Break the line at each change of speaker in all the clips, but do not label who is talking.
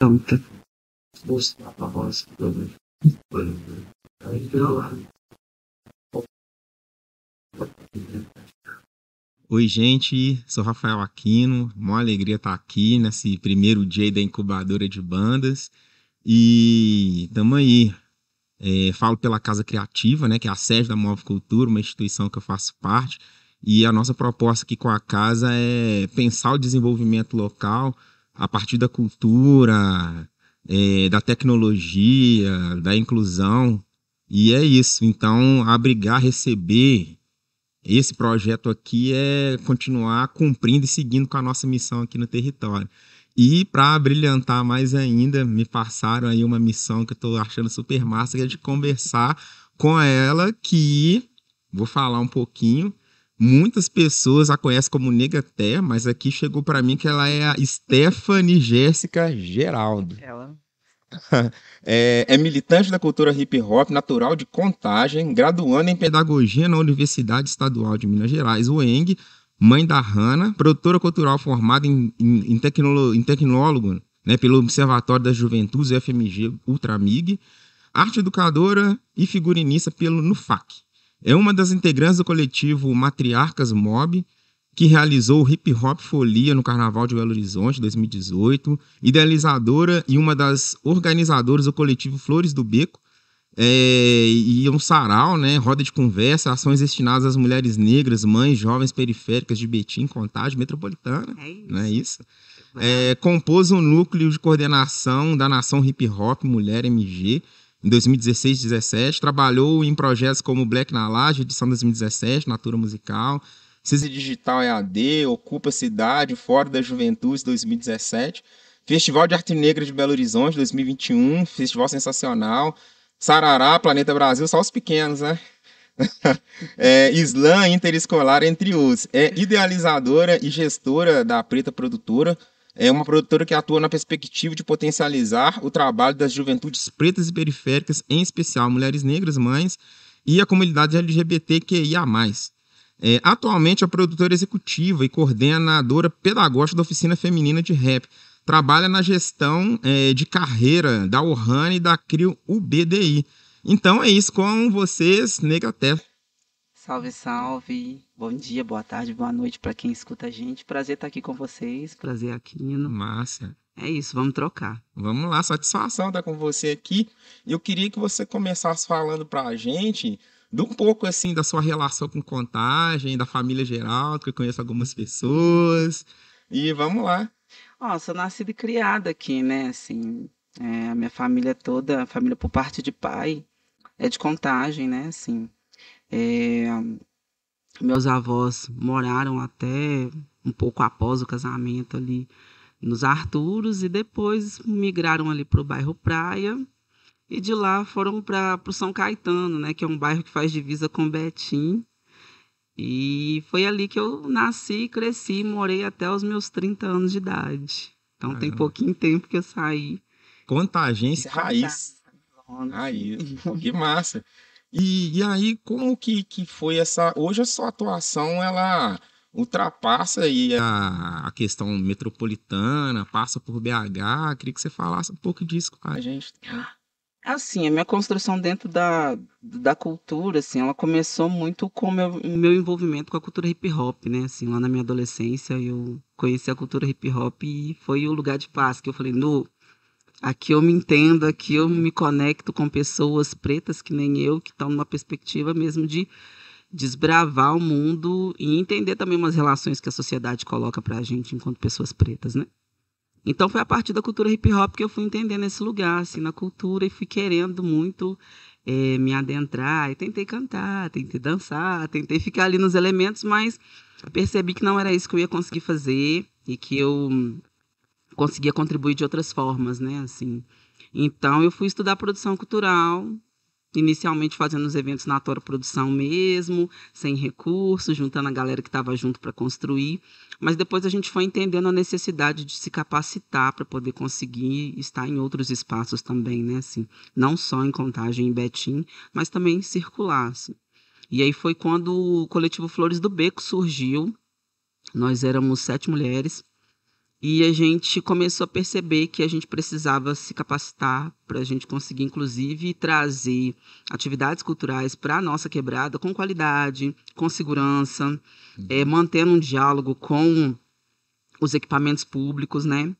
tanta mostrar para nós
Oi, gente, sou Rafael Aquino. Uma alegria estar aqui nesse primeiro dia da incubadora de bandas. E estamos aí. É, falo pela Casa Criativa, né, que é a sede da Move Cultura, uma instituição que eu faço parte. E a nossa proposta aqui com a casa é pensar o desenvolvimento local a partir da cultura, é, da tecnologia, da inclusão. E é isso. Então, abrigar, receber esse projeto aqui é continuar cumprindo e seguindo com a nossa missão aqui no território. E para brilhantar mais ainda, me passaram aí uma missão que eu estou achando super massa, que é de conversar com ela, que vou falar um pouquinho. Muitas pessoas a conhecem como Negaté, mas aqui chegou para mim que ela é a Stephanie Jéssica Geraldo.
Ela.
é, é, militante da cultura hip hop, natural de Contagem, graduando em pedagogia na Universidade Estadual de Minas Gerais, UENG, mãe da Hanna, produtora cultural formada em, em, em, tecnolo, em tecnólogo né, pelo Observatório das Juventudes UFMG Ultramig, arte educadora e figurinista pelo NUFAC. É uma das integrantes do coletivo Matriarcas Mob, que realizou o Hip Hop Folia no Carnaval de Belo Horizonte 2018, idealizadora e uma das organizadoras do coletivo Flores do Beco, é, e um sarau, né, roda de conversa, ações destinadas às mulheres negras, mães, jovens periféricas de Betim, Contagem, Metropolitana, é isso. não é isso? É, compôs um núcleo de coordenação da Nação Hip Hop Mulher MG, em 2016 17 trabalhou em projetos como Black na Laje, edição 2017, Natura Musical, CISI Digital EAD, Ocupa Cidade, Fora da Juventude 2017, Festival de Arte Negra de Belo Horizonte 2021, Festival Sensacional, Sarará, Planeta Brasil, só os pequenos, né? é, Islã Interescolar, entre outros. É idealizadora e gestora da Preta Produtora, é uma produtora que atua na perspectiva de potencializar o trabalho das juventudes pretas e periféricas, em especial mulheres negras, mães e a comunidade LGBTQIA+. É, atualmente é produtora executiva e coordenadora pedagógica da Oficina Feminina de Rap. Trabalha na gestão é, de carreira da Ohana e da CRIO UBDI. Então é isso com vocês, Negaté.
Salve, salve. Bom dia, boa tarde, boa noite para quem escuta a gente. Prazer estar aqui com vocês. Prazer, Aquino.
Massa.
É isso, vamos trocar.
Vamos lá, satisfação estar com você aqui. Eu queria que você começasse falando para a gente de um pouco assim da sua relação com contagem, da família geral, que eu conheço algumas pessoas. E vamos lá.
Ó, sou nascida e criada aqui, né? Assim, é, a minha família toda, a família por parte de pai, é de contagem, né? Assim, é, meus avós moraram até um pouco após o casamento ali nos Arturos e depois migraram ali para o bairro Praia e de lá foram para o São Caetano, né, que é um bairro que faz divisa com Betim. E foi ali que eu nasci, cresci, morei até os meus 30 anos de idade. Então tem pouquinho tempo que eu saí.
Contagência raiz. Raiz. Que massa. E, e aí, como que, que foi essa. Hoje a sua atuação ela ultrapassa aí a, a questão metropolitana, passa por BH. Queria que você falasse um pouco disso com a gente.
Assim, a minha construção dentro da, da cultura, assim, ela começou muito com o meu, meu envolvimento com a cultura hip hop, né? Assim, lá na minha adolescência eu conheci a cultura hip hop e foi o lugar de paz que eu falei, no Aqui eu me entendo, aqui eu me conecto com pessoas pretas que nem eu, que estão numa perspectiva mesmo de desbravar o mundo e entender também umas relações que a sociedade coloca para a gente enquanto pessoas pretas, né? Então foi a partir da cultura hip hop que eu fui entendendo esse lugar, assim, na cultura e fui querendo muito é, me adentrar. E tentei cantar, tentei dançar, tentei ficar ali nos elementos, mas percebi que não era isso que eu ia conseguir fazer e que eu conseguia contribuir de outras formas, né? Assim. Então eu fui estudar produção cultural, inicialmente fazendo os eventos na Tora Produção mesmo, sem recursos, juntando a galera que estava junto para construir. Mas depois a gente foi entendendo a necessidade de se capacitar para poder conseguir estar em outros espaços também, né? Assim, não só em Contagem em Betim, mas também circular. Assim. E aí foi quando o coletivo Flores do Beco surgiu. Nós éramos sete mulheres E a gente começou a perceber que a gente precisava se capacitar para a gente conseguir, inclusive, trazer atividades culturais para a nossa quebrada com qualidade, com segurança, é, mantendo um diálogo com os equipamentos públicos, né?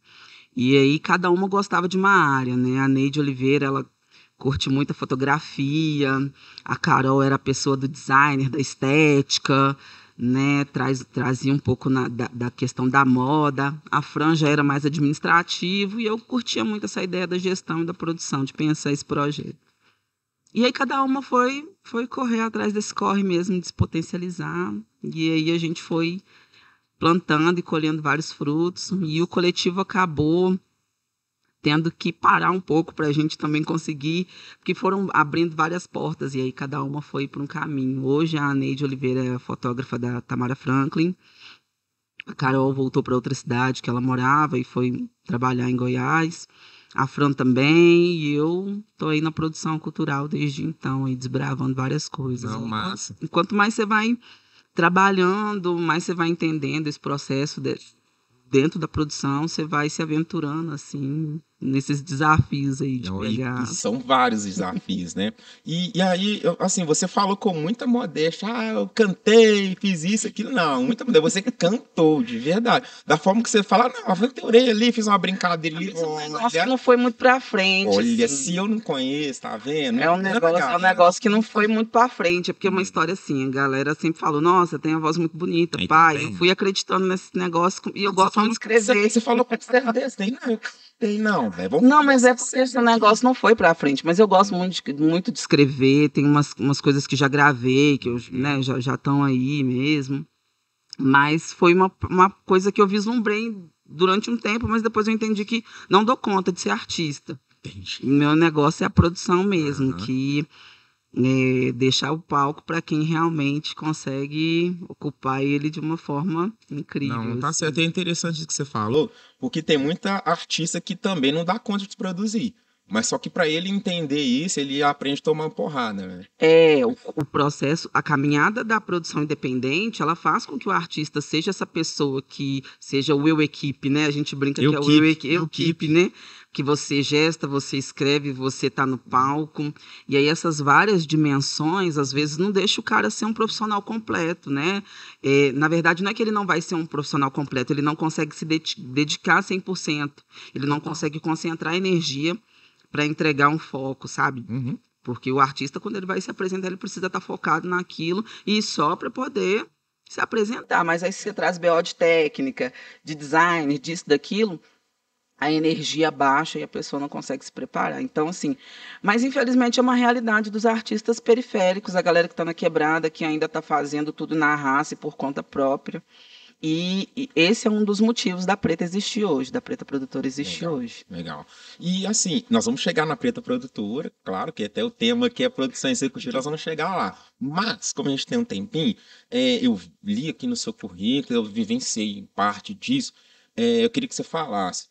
E aí cada uma gostava de uma área, né? A Neide Oliveira, ela curte muita fotografia, a Carol era a pessoa do designer, da estética, né, traz, trazia um pouco na, da, da, questão da moda. A Fran já era mais administrativo e eu curtia muito essa ideia da gestão e da produção, de pensar esse projeto. E aí cada uma foi, foi correr atrás desse corre mesmo, de se potencializar. E aí a gente foi plantando e colhendo vários frutos. E o coletivo acabou tendo que parar um pouco para a gente também conseguir, porque foram abrindo várias portas e aí cada uma foi para um caminho. Hoje a Neide Oliveira é fotógrafa da Tamara Franklin. A Carol voltou para outra cidade que ela morava e foi trabalhar em Goiás. A Fran também, e eu tô aí na produção cultural desde então, aí desbravando várias coisas.
Não, massa.
Quanto mais você vai trabalhando, mais você vai entendendo esse processo de, dentro da produção, você vai se aventurando assim nesses desafios aí de Não, pegar.
são vários desafios, né? E, e aí, eu, assim, você falou com muita modéstia, ah, eu cantei, fiz isso, aquilo. Não, muita modéstia. Você cantou, de verdade. Da forma que você fala, não, aventurei ali, fiz uma brincadeira ali.
Nossa, que não foi muito pra frente.
Olha, assim. se eu não conheço, tá vendo?
É um, negócio, é um negócio que não foi muito pra frente, é porque é uma história assim, a galera sempre falou, nossa, tem a voz muito bonita, aí pai. Eu fui acreditando nesse negócio e eu gosto muito de escrever.
Você, você falou com certeza, tem não tem, não, velho.
Não, mas é porque esse negócio não foi pra frente. Mas eu gosto muito de, muito de escrever, tem umas, umas coisas que já gravei, que eu, né, já estão aí mesmo. Mas foi uma, uma coisa que eu vislumbrei durante um tempo, mas depois eu entendi que não dou conta de ser artista. Entendi. Meu negócio é a produção mesmo, uhum. que deixar o palco para quem realmente consegue ocupar ele de uma forma incrível.
Não, tá assim. certo. É interessante o que você falou, porque tem muita artista que também não dá conta de produzir. Mas só que para ele entender isso, ele aprende a tomar uma porrada, né?
É, o, o, processo, a caminhada da produção independente, ela faz com que o artista seja essa pessoa que seja o eu equipe, né? A gente brinca eu que é o eu, eu equipe, né? Que você gesta, você escreve, você tá no palco. E aí essas várias dimensões, às vezes, não deixa o cara ser um profissional completo, né? É, na verdade, não é que ele não vai ser um profissional completo, ele não consegue se dedicar 100%. Ele não consegue concentrar energia para entregar um foco, sabe? Uhum. Porque o artista, quando ele vai se apresentar, ele precisa estar tá focado naquilo e só para poder se apresentar. Mas aí você traz BO de técnica, de design, disso, daquilo, a energia baixa e a pessoa não consegue se preparar. Então, assim, mas infelizmente é uma realidade dos artistas periféricos, a galera que está na quebrada, que ainda está fazendo tudo na raça e por conta própria. E, e, esse é um dos motivos da Preta existir hoje, da Preta Produtora existir
legal,
hoje.
Legal. E assim, nós vamos chegar na Preta Produtora, claro que até o tema que é produção executiva, nós vamos chegar lá. Mas, como a gente tem um tempinho, é, eu li aqui no seu currículo, eu vivenciei parte disso, é, eu queria que você falasse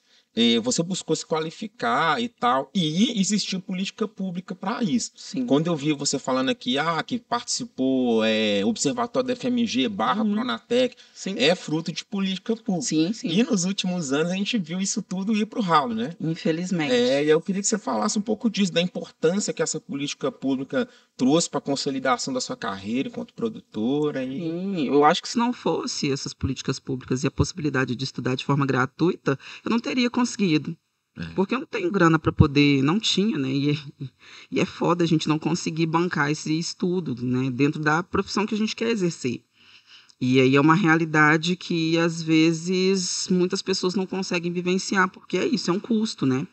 você buscou se qualificar e tal, e existiu política pública para isso.
Sim.
Quando eu vi você falando aqui, ah, que participou é, Observatório da FMG barra uhum. Pronatec, sim. é fruto de política pública.
Sim, sim.
E nos últimos anos a gente viu isso tudo ir para o ralo, né?
Infelizmente.
É, e eu queria que você falasse um pouco disso, da importância que essa política pública trouxe para a consolidação da sua carreira enquanto produtora. E...
Sim, eu acho que se não fosse essas políticas públicas e a possibilidade de estudar de forma gratuita, eu não teria conseguido. É. Porque eu não tenho grana para poder, não tinha, né? E é, e é foda a gente não conseguir bancar esse estudo, né? Dentro da profissão que a gente quer exercer. E aí é uma realidade que às vezes muitas pessoas não conseguem vivenciar, porque é isso, é um custo, né?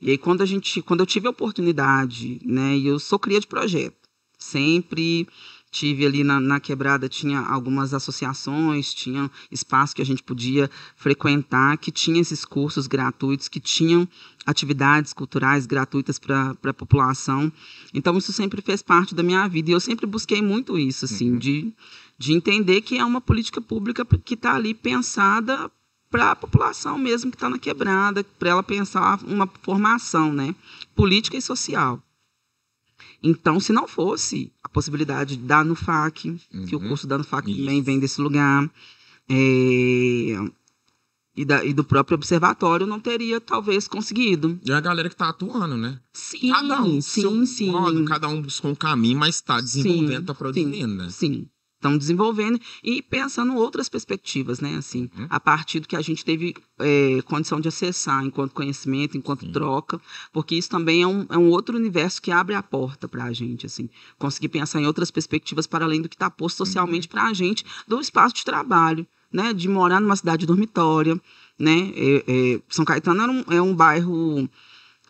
E aí quando a gente, quando eu tive a oportunidade, né? E eu sou cria de projeto, sempre tive ali na, na, quebrada tinha algumas associações, tinha espaço que a gente podia frequentar, que tinha esses cursos gratuitos, que tinham atividades culturais gratuitas para a população. Então isso sempre fez parte da minha vida e eu sempre busquei muito isso, assim, uhum. de, de entender que é uma política pública que está ali pensada para a população mesmo que está na quebrada, para ela pensar uma formação, né, política e social. Então, se não fosse a possibilidade da NUFAC, uhum. que o uhum. curso da NUFAC Isso. também vem desse lugar, é, e, da, e do próprio observatório não teria talvez conseguido.
E a galera que está atuando, né?
Sim,
Cada um,
sim,
seu
sim.
modo, cada um buscou um caminho, mas está desenvolvendo, está produzindo, né?
Sim. Estão desenvolvendo e pensando outras perspectivas, né? Assim,
Uhum.
a partir do que a gente teve é, condição de acessar enquanto conhecimento, enquanto
Sim.
troca, porque isso também é um, é um outro universo que abre a porta para a gente, assim, conseguir pensar em outras perspectivas para além do que está posto
Uhum.
socialmente para a gente do espaço de trabalho, né? De morar numa cidade dormitória, né? É, é, São Caetano era um- é um bairro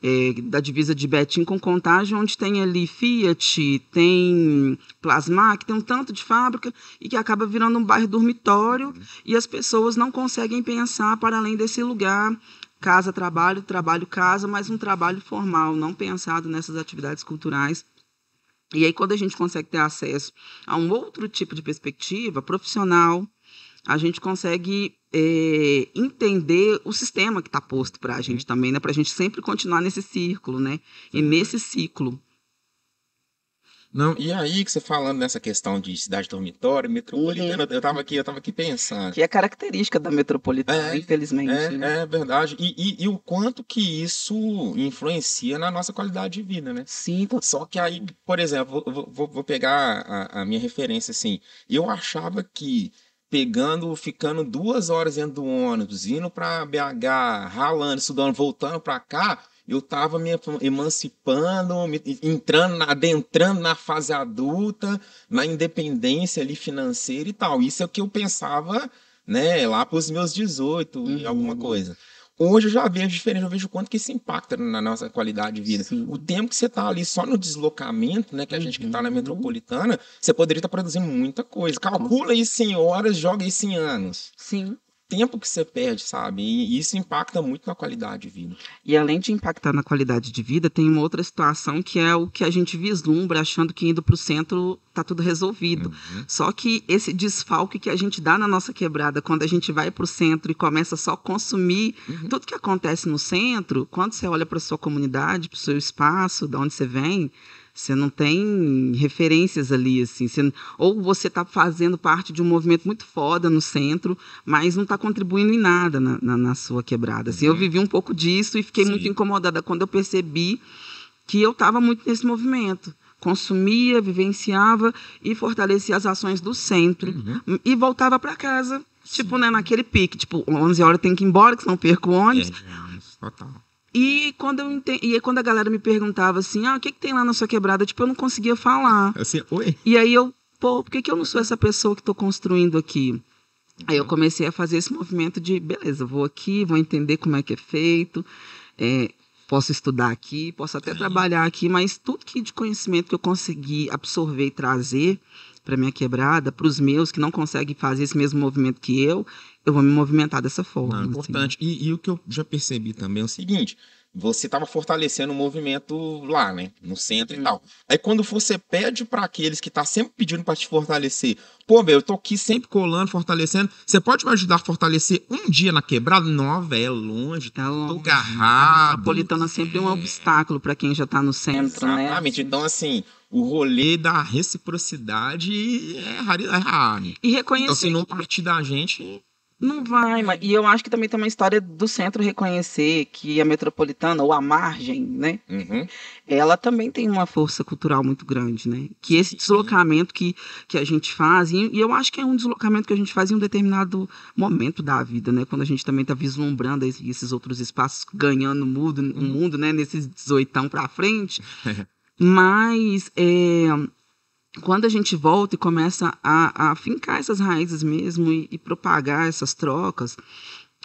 é, da divisa de Betim com Contagem, onde tem ali Fiat, tem Plasmac, tem um tanto de fábrica e que acaba virando um bairro dormitório e as pessoas não conseguem pensar para além desse lugar casa trabalho trabalho casa mas um trabalho formal não pensado nessas atividades culturais. E aí quando a gente consegue ter acesso a um outro tipo de perspectiva profissional a gente consegue é, entender o sistema que está posto para a gente também, né? Para a gente sempre continuar nesse círculo, né? E nesse ciclo.
Não,
E aí que você falando nessa questão de cidade dormitório, metropolitana, eu tava aqui, eu tava aqui pensando.
Que é característica da metropolitana,
É,
infelizmente. né?
É, é verdade. E, e- e o quanto que isso influencia na nossa qualidade de vida, né?
Sim,
Só que aí, por exemplo, vou, vou- vou pegar a, a minha referência assim. Eu achava que pegando, ficando duas horas dentro do ônibus, indo para BH, ralando, estudando, voltando para cá, eu tava me emancipando, me- entrando, adentrando na fase adulta, na independência ali financeira e tal. Isso é o que eu pensava, né, lá para os meus 18 e
Uhum.
alguma coisa. Hoje eu já vejo diferente, eu vejo o quanto que isso impacta na nossa qualidade de vida.
Sim.
O tempo que você tá ali só no deslocamento, né? Que a gente que tá na
Uhum.
metropolitana, você poderia estar produzindo muita coisa. Calcula isso em horas, joga isso em anos.
sim.
Tempo que você perde, sabe? E isso impacta muito na qualidade de vida.
E além de impactar na qualidade de vida, tem uma outra situação que é o que a gente vislumbra achando que indo para o centro tá tudo resolvido.
Uhum.
Só que esse desfalque que a gente dá na nossa quebrada quando a gente vai para o centro e começa só a consumir
Uhum.
tudo que acontece no centro, quando você olha para sua comunidade, para o seu espaço, de onde você vem, você não tem referências ali, assim. Você- ou você está fazendo parte de um movimento muito foda no centro, mas não está contribuindo em nada na, na- na sua quebrada. Assim, Eu vivi um pouco disso e fiquei
Sim.
muito incomodada quando eu percebi que eu estava muito nesse movimento. Consumia, vivenciava e fortalecia as ações do centro.
Uhum.
E voltava para casa, tipo, né, naquele pique. Tipo, 11 horas tenho que ir embora, que senão perco o ônibus.
É, total.
E quando eu ente... e aí quando a galera me perguntava assim, ah, o que, que tem lá na sua quebrada? Tipo, eu não conseguia falar.
Assim, oi?
E aí eu, pô, por que, que eu não sou essa pessoa que estou construindo aqui? Aí eu
Uhum.
comecei a fazer esse movimento de, beleza, vou aqui, vou entender como é que é feito, é, posso estudar aqui, posso até trabalhar aqui, mas tudo que de conhecimento que eu consegui absorver e trazer para minha quebrada, para os meus que não conseguem fazer esse mesmo movimento que eu, eu vou me movimentar dessa forma.
Não, é
assim.
importante. E, e o que eu já percebi também é o seguinte.
Você tava fortalecendo o movimento lá, né? No centro e tal. Aí quando você pede para aqueles que tá sempre pedindo para te fortalecer, pô, meu, eu tô aqui sempre.
Colando, fortalecendo. Você pode me ajudar a fortalecer um dia na quebrada? Não, velho, é longe.
É longe.
Tô garrado.
A Napolitana sempre é um obstáculo para quem já está no centro, né?
Exatamente. Então, assim, o rolê
da reciprocidade é rari- é raro.
E
Então,
reconhecer
se não partir da gente,
Não vai, mas e eu acho que também tem uma história do centro reconhecer que a metropolitana, ou a margem, né?
Uhum.
Ela também tem uma força cultural muito grande, né? Que esse deslocamento que, que a gente faz, e, eu acho que é um deslocamento que a gente faz em um determinado momento da vida, né? Quando a gente também está vislumbrando esse- esses outros espaços, ganhando o mundo, o mundo né? Nesses 18 para frente. Mas é, quando a gente volta e começa a, a fincar essas raízes mesmo e, e propagar essas trocas,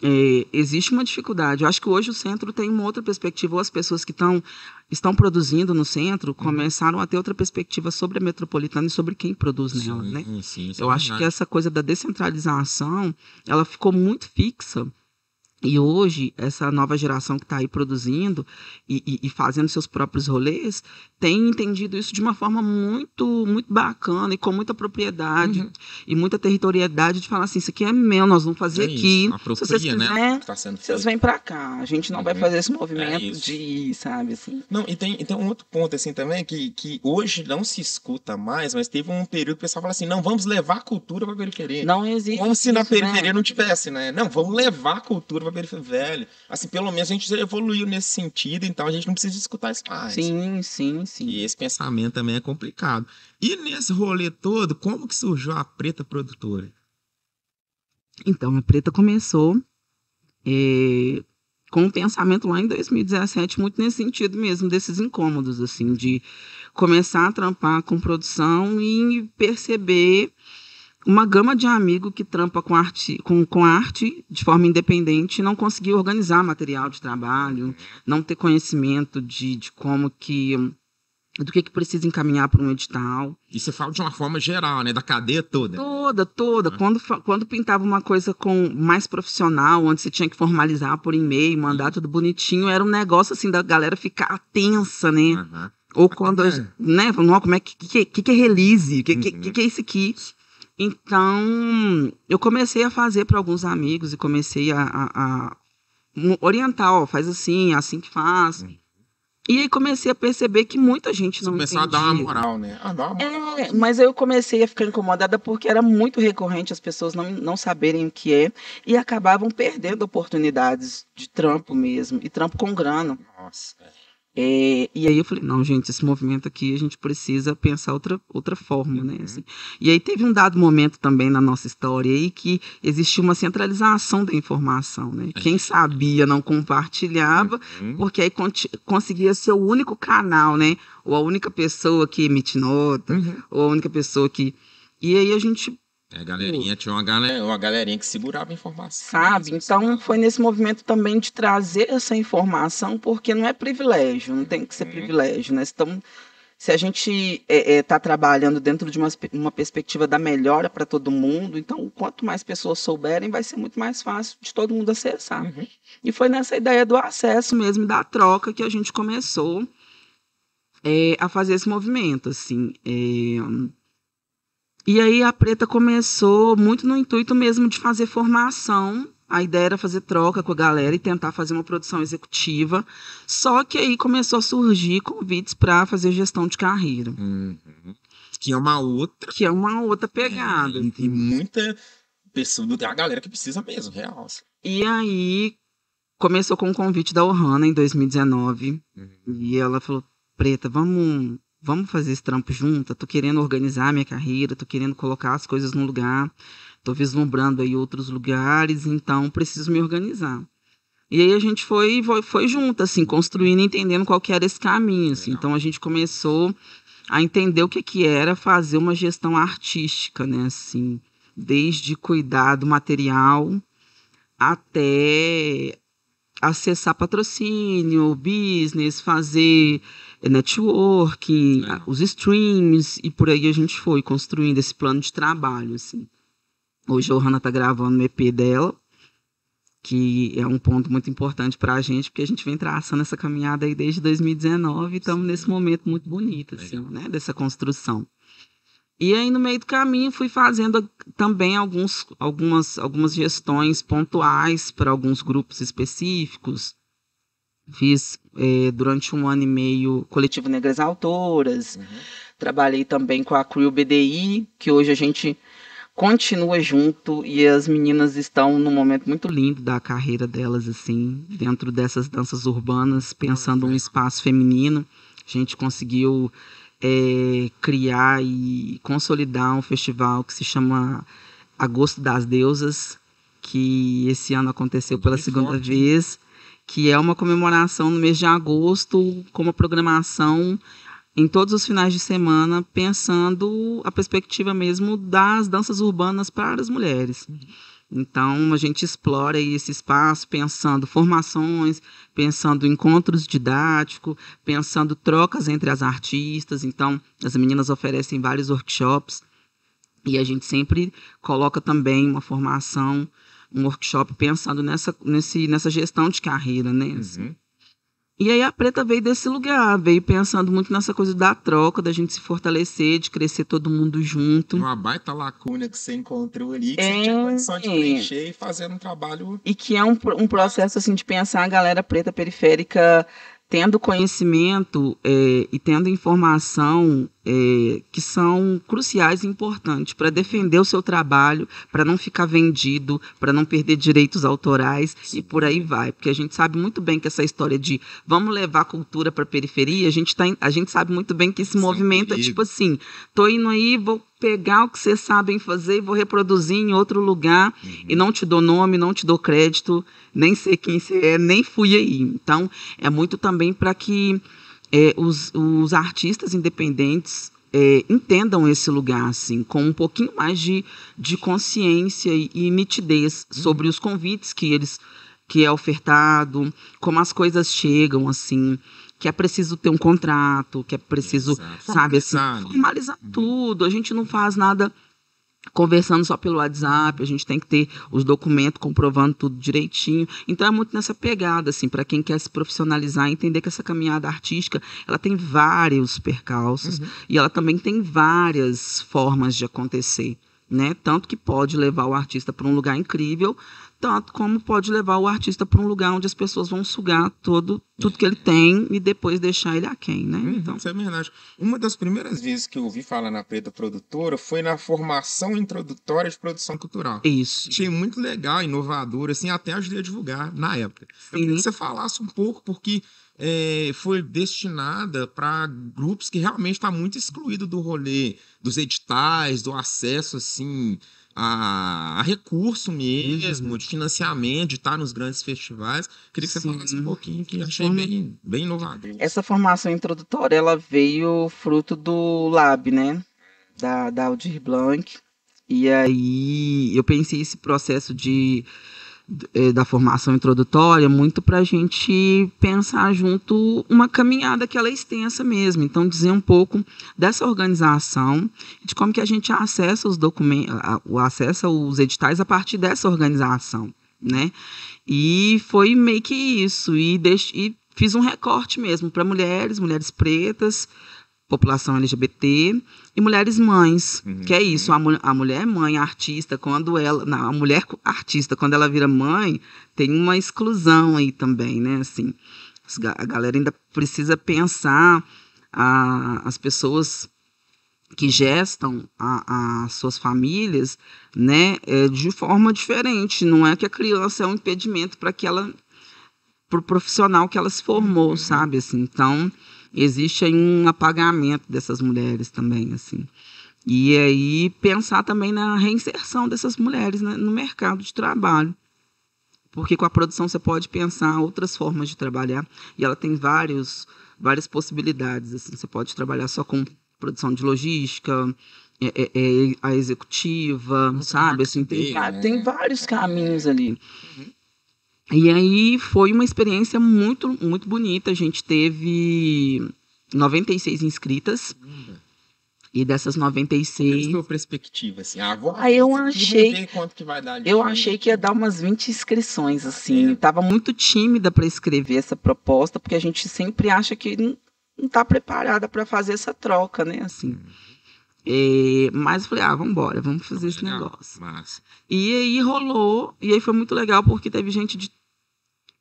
é, existe uma dificuldade. Eu acho que hoje o centro tem uma outra perspectiva, ou as pessoas que tão, estão produzindo no centro começaram a ter outra perspectiva sobre a metropolitana e sobre quem produz nela, né?
Sim, sim, isso
Eu
é
acho que
verdade.
essa coisa da descentralização, ela ficou muito fixa E hoje, essa nova geração que está aí produzindo e, e, e, fazendo seus próprios rolês, tem entendido isso de uma forma muito muito bacana e com muita propriedade uhum. e muita territorialidade de falar assim, isso aqui é meu, nós vamos fazer é aqui.
Apropria, Se vocês
quiserem,
né?
tá vocês vêm para cá. A gente não uhum. vai fazer esse movimento é de sabe? Assim.
Não, e tem, e tem um outro ponto assim também, que, que hoje não se escuta mais, mas teve um período que o pessoal fala assim, não, vamos levar a cultura para a periferia.
Não existe
Como se isso, na periferia né? não tivesse, né? Não, vamos levar a cultura para periferia, velho. Assim, pelo menos a gente já evoluiu nesse sentido, então a gente não precisa escutar isso mais.
Sim, sim, sim.
E esse pensamento também é complicado. E nesse rolê todo, como que surgiu a Preta Produtora?
Então, a Preta começou é, com um pensamento lá em 2017, muito nesse sentido mesmo, desses incômodos, assim, de começar a trampar com produção e perceber uma gama de amigos que trampa com arte, com, com arte de forma independente não conseguir organizar material de trabalho, não ter conhecimento de, de como que do que, que precisa encaminhar para um edital.
E você fala de uma forma geral, né? Da cadeia toda.
Toda, toda. Ah. Quando, quando pintava uma coisa com mais profissional, onde você tinha que formalizar por e-mail, mandar tudo bonitinho, era um negócio assim da galera ficar tensa, né? Uhum. Ou quando, é. né? Não, como é que, que, que, é release? O que, uhum. que, que é isso aqui? Então, eu comecei a fazer para alguns amigos e comecei a, a, a orientar, ó, faz assim, é assim que faz. Uhum. E aí comecei a perceber que muita gente não
Começou a dar uma moral, né?
A dar uma moral.
É, mas eu comecei a ficar incomodada porque era muito recorrente as pessoas não, não saberem o que é e acabavam perdendo oportunidades de trampo mesmo, e trampo com grana.
Nossa, é.
É, e aí eu falei, não, gente, esse movimento aqui a gente precisa pensar outra, outra forma, né? Uhum. Assim. E aí teve um dado momento também na nossa história aí que existia uma centralização da informação, né? Quem sabia não compartilhava, uhum. porque aí conseguia ser o único canal, né? Ou a única pessoa que emite nota, uhum. ou a única pessoa que... E aí a gente
é, galerinha tinha uma galera,
uma galerinha que segurava a informação.
Sabe? Então foi nesse movimento também de trazer essa informação, porque não é privilégio, não tem que ser uhum. privilégio, né? Então, se a gente está é, é, tá trabalhando dentro de uma, uma perspectiva da melhora para todo mundo, então quanto mais pessoas souberem, vai ser muito mais fácil de todo mundo acessar. Uhum. E foi nessa ideia do acesso mesmo, da troca, que a gente começou é, a fazer esse movimento, assim. E aí a Preta começou muito no intuito mesmo de fazer formação. A ideia era fazer troca com a galera e tentar fazer uma produção executiva. Só que aí começou a surgir convites para fazer gestão de carreira.
Uhum. Que é uma outra.
Que é uma outra pegada. É,
tem muita pessoa, a galera que precisa mesmo, real. Assim.
E aí começou com um convite da Ohana em 2019. Uhum. E ela falou: Preta, vamos vamos fazer esse trampo junto, tô querendo organizar minha carreira, tô querendo colocar as coisas no lugar, tô vislumbrando aí outros lugares, então preciso me organizar. E aí a gente foi, foi, foi junto, assim, construindo e entendendo qual que era esse caminho, assim. Então a gente começou a entender o que que era fazer uma gestão artística, né, assim, desde cuidar do material até acessar patrocínio, business, fazer networking, é. os streams, e por aí a gente foi construindo esse plano de trabalho, assim. Hoje a Ohana está gravando o EP dela, que é um ponto muito importante para a gente, porque a gente vem traçando essa caminhada aí desde 2019 e estamos nesse momento muito bonito, assim, né, dessa construção. E aí, no meio do caminho, fui fazendo também alguns, algumas, algumas gestões pontuais para alguns grupos específicos, Fiz é, durante um ano e meio Coletivo Negras Autoras. Uhum. Trabalhei também com a Crew BDI, que hoje a gente continua junto e as meninas estão num momento muito lindo da carreira delas, assim, dentro dessas danças urbanas, pensando um espaço feminino. A gente conseguiu é, criar e consolidar um festival que se chama Agosto das Deusas, que esse ano aconteceu pela segunda forte. vez que é uma comemoração no mês de agosto, com uma programação em todos os finais de semana, pensando a perspectiva mesmo das danças urbanas para as mulheres. Então, a gente explora esse espaço pensando formações, pensando encontros didáticos, pensando trocas entre as artistas. Então, as meninas oferecem vários workshops e a gente sempre coloca também uma formação um workshop pensando nessa, nesse, nessa gestão de carreira, né? assim.
Uhum.
E aí a Preta veio desse lugar, veio pensando muito nessa coisa da troca, da gente se fortalecer, de crescer todo mundo junto.
Uma baita lacuna.
Que você encontrou ali, que
É.
você tinha condição de preencher e fazendo um trabalho.
E que é um, um processo assim de pensar a galera preta periférica tendo conhecimento é, e tendo informação é, que são cruciais e importantes para defender o seu trabalho, para não ficar vendido, para não perder direitos autorais e por aí vai. Porque a gente sabe muito bem que essa história de vamos levar a cultura para a periferia, a gente, tá, a gente sabe muito bem que esse movimento é tipo assim, tô indo aí, vou pegar o que vocês sabem fazer e vou reproduzir em outro lugar. E não te dou nome, não te dou crédito, nem sei quem você é, nem fui aí. Então, é muito também para que é, os, os artistas independentes é, entendam esse lugar assim, com um pouquinho mais de, de consciência e, e nitidez sobre os convites que eles que é ofertado, como as coisas chegam assim, que é preciso ter um contrato, que é preciso,
Exato.
sabe assim,
Formalizar, né?
formalizar tudo. A gente não faz nada conversando só pelo WhatsApp, a gente tem que ter os documentos comprovando tudo direitinho. Então é muito nessa pegada assim, para quem quer se profissionalizar, entender que essa caminhada artística, ela tem vários percalços e ela também tem várias formas de acontecer, né? Tanto que pode levar o artista para um lugar incrível, tanto como pode levar o artista para um lugar onde as pessoas vão sugar todo tudo que ele tem e depois deixar ele aquém, né?
Uhum,
Então,
Isso é verdade. Uma das primeiras
vezes que eu ouvi falar na Preta Produtora foi na formação introdutória de produção
cultural.
isso.
Achei muito legal, inovador, assim, até ajudei a divulgar na época. Eu queria
Sim.
que você falasse um pouco, porque é, foi destinada para grupos que realmente está muito excluído do rolê, dos editais, do acesso, assim, a, a recurso mesmo, de financiamento, de estar nos grandes festivais. Queria que você
Sim.
falasse um pouquinho, que achei
Forma-
bem, bem inovador.
Essa formação introdutória, ela veio fruto do Lab, né? Da, da Aldir Blanc. E aí eu pensei esse processo de, da formação introdutória muito para a gente pensar junto uma caminhada que ela é extensa mesmo. Então, dizer um pouco dessa organização, de como que a gente acessa os documentos, acessa os editais a partir dessa organização, né? E foi meio que isso. E, deix- e fiz um recorte mesmo para mulheres, mulheres pretas, população LGBT e mulheres mães,
Uhum.
que é isso, a, mu- a mulher mãe, a artista, quando ela, não, a mulher artista, quando ela vira mãe, tem uma exclusão aí também, né, assim, a galera ainda precisa pensar a, as pessoas que gestam as suas famílias, né, é, de forma diferente, não é que a criança é um impedimento para que ela para o profissional que ela se formou, sabe? Assim, então, existe aí um apagamento dessas mulheres também, assim. E aí pensar também na reinserção dessas mulheres né, no mercado de trabalho. Porque com a produção você pode pensar outras formas de trabalhar e ela tem vários, várias possibilidades. Assim. Você pode trabalhar só com produção de logística, é, é, é, a executiva, sabe? Assim, tem,
né?
tem vários caminhos ali. E aí foi uma experiência muito, muito bonita. A gente teve 96 inscritas. E dessas
Desde
96,
sua perspectiva, assim. Vou
Ah, eu achei-
quanto que vai dar
eu achei que ia dar umas 20 inscrições, assim.
É.
Tava muito tímida para escrever essa proposta, porque a gente sempre acha que não, não tá preparada para fazer essa troca, né? Assim. É, mas eu falei, ah, vamos embora, vamos fazer esse
Legal.
negócio.
Massa.
E aí rolou, e aí foi muito legal porque teve gente de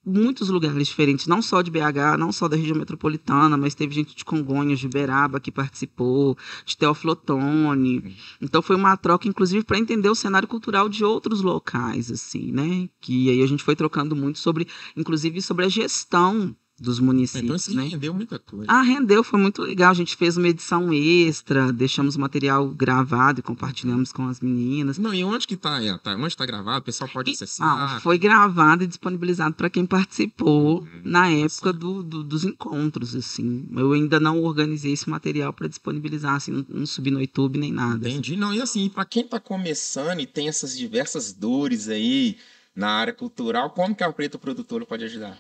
muitos lugares diferentes, não só de BH, não só da região metropolitana, mas teve gente de Congonhas, de Uberaba que participou, de Teófilo Otoni. Então foi uma troca, inclusive, para entender o cenário cultural de outros locais, assim, né? Que aí a gente foi trocando muito sobre, inclusive, sobre a gestão dos
Então
municípios,
isso
né?
rendeu muita coisa.
Ah, rendeu, foi muito legal. A gente fez uma edição extra, deixamos o material gravado e compartilhamos com as meninas.
Não, e onde que tá? é, tá onde tá gravado? O pessoal pode acessar.
ah, foi gravado e disponibilizado para quem participou
Uhum.
na época do, do- dos encontros, assim. Eu ainda não organizei esse material para disponibilizar, assim, não, não subi no YouTube nem nada. assim.
Entendi. Não, e assim,
Pra quem tá começando e tem essas diversas dores aí na área cultural, como que a Preta Produtora pode ajudar?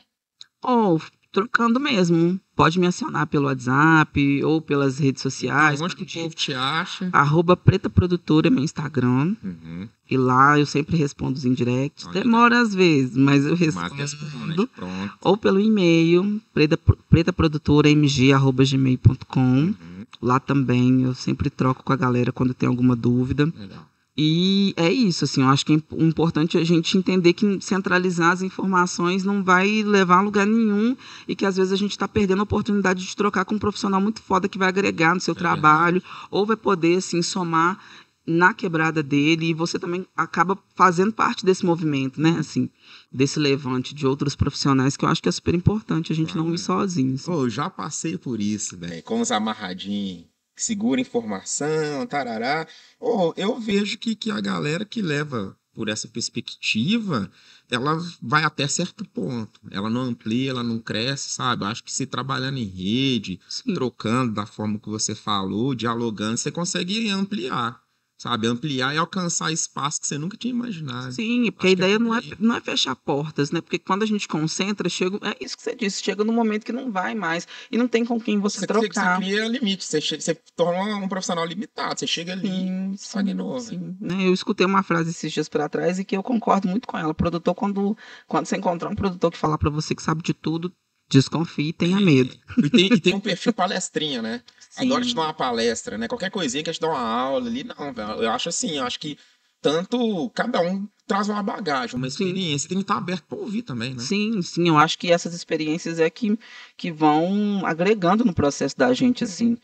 Ou trocando mesmo, pode me acionar pelo WhatsApp ou pelas redes sociais.
Onde que o povo te acha?
Arroba Preta Produtora, meu Instagram.
Uhum.
E lá eu sempre respondo os indirects.
Olha.
Demora às vezes, mas eu
Mas
respondo.
responde, pronto.
Ou pelo e-mail, preta, pretaprodutoramg.gmail.com.
Uhum.
Lá também eu sempre troco com a galera quando tem alguma dúvida.
Legal.
E é isso, assim, eu acho que é imp- importante a gente entender que centralizar as informações não vai levar a lugar nenhum e que às vezes a gente está perdendo a oportunidade de trocar com um profissional muito foda que vai agregar no seu trabalho ou vai poder, assim, somar na quebrada dele e você também acaba fazendo parte desse movimento, né, assim, desse levante de outros profissionais que eu acho que é super importante a gente não ir sozinho. assim.
Pô, eu já passei por isso, velho.
É, com os amarradinhos, segura informação, tarará.
Ô, eu vejo que, que a galera que leva por essa perspectiva, ela vai até certo ponto. Ela não amplia, ela não cresce, sabe? Eu acho que se trabalhando em rede,
Sim.
trocando da forma que você falou, dialogando, você consegue ampliar, sabe? Ampliar e alcançar espaço que você nunca tinha imaginado.
Sim, porque a
Acho que é
ideia
por
não é, não é fechar portas, né? Porque quando a gente concentra, chega. É isso que você disse, chega num momento que não vai mais. E não tem com quem você,
Você, você,
trocar.
você cria limite, você, che- você torna um profissional limitado. Você chega ali
Sim,
e estagnou. velho.
sim. Né, Eu escutei uma frase esses dias para trás e que eu concordo muito com ela. Produtor, quando, quando você encontrar um produtor que falar para você que sabe de tudo, desconfie e tenha medo.
E tem, e tem um perfil palestrinha, né?
Sim.
Adoro te dar uma palestra, né? Qualquer coisinha que a gente dá uma aula ali, não, velho. Eu acho assim, eu acho que tanto cada um traz uma bagagem.
Uma
Sim.
experiência, tem que estar aberto para ouvir também, né?
Sim, sim, eu acho que essas experiências é que, que vão agregando no processo da gente, assim,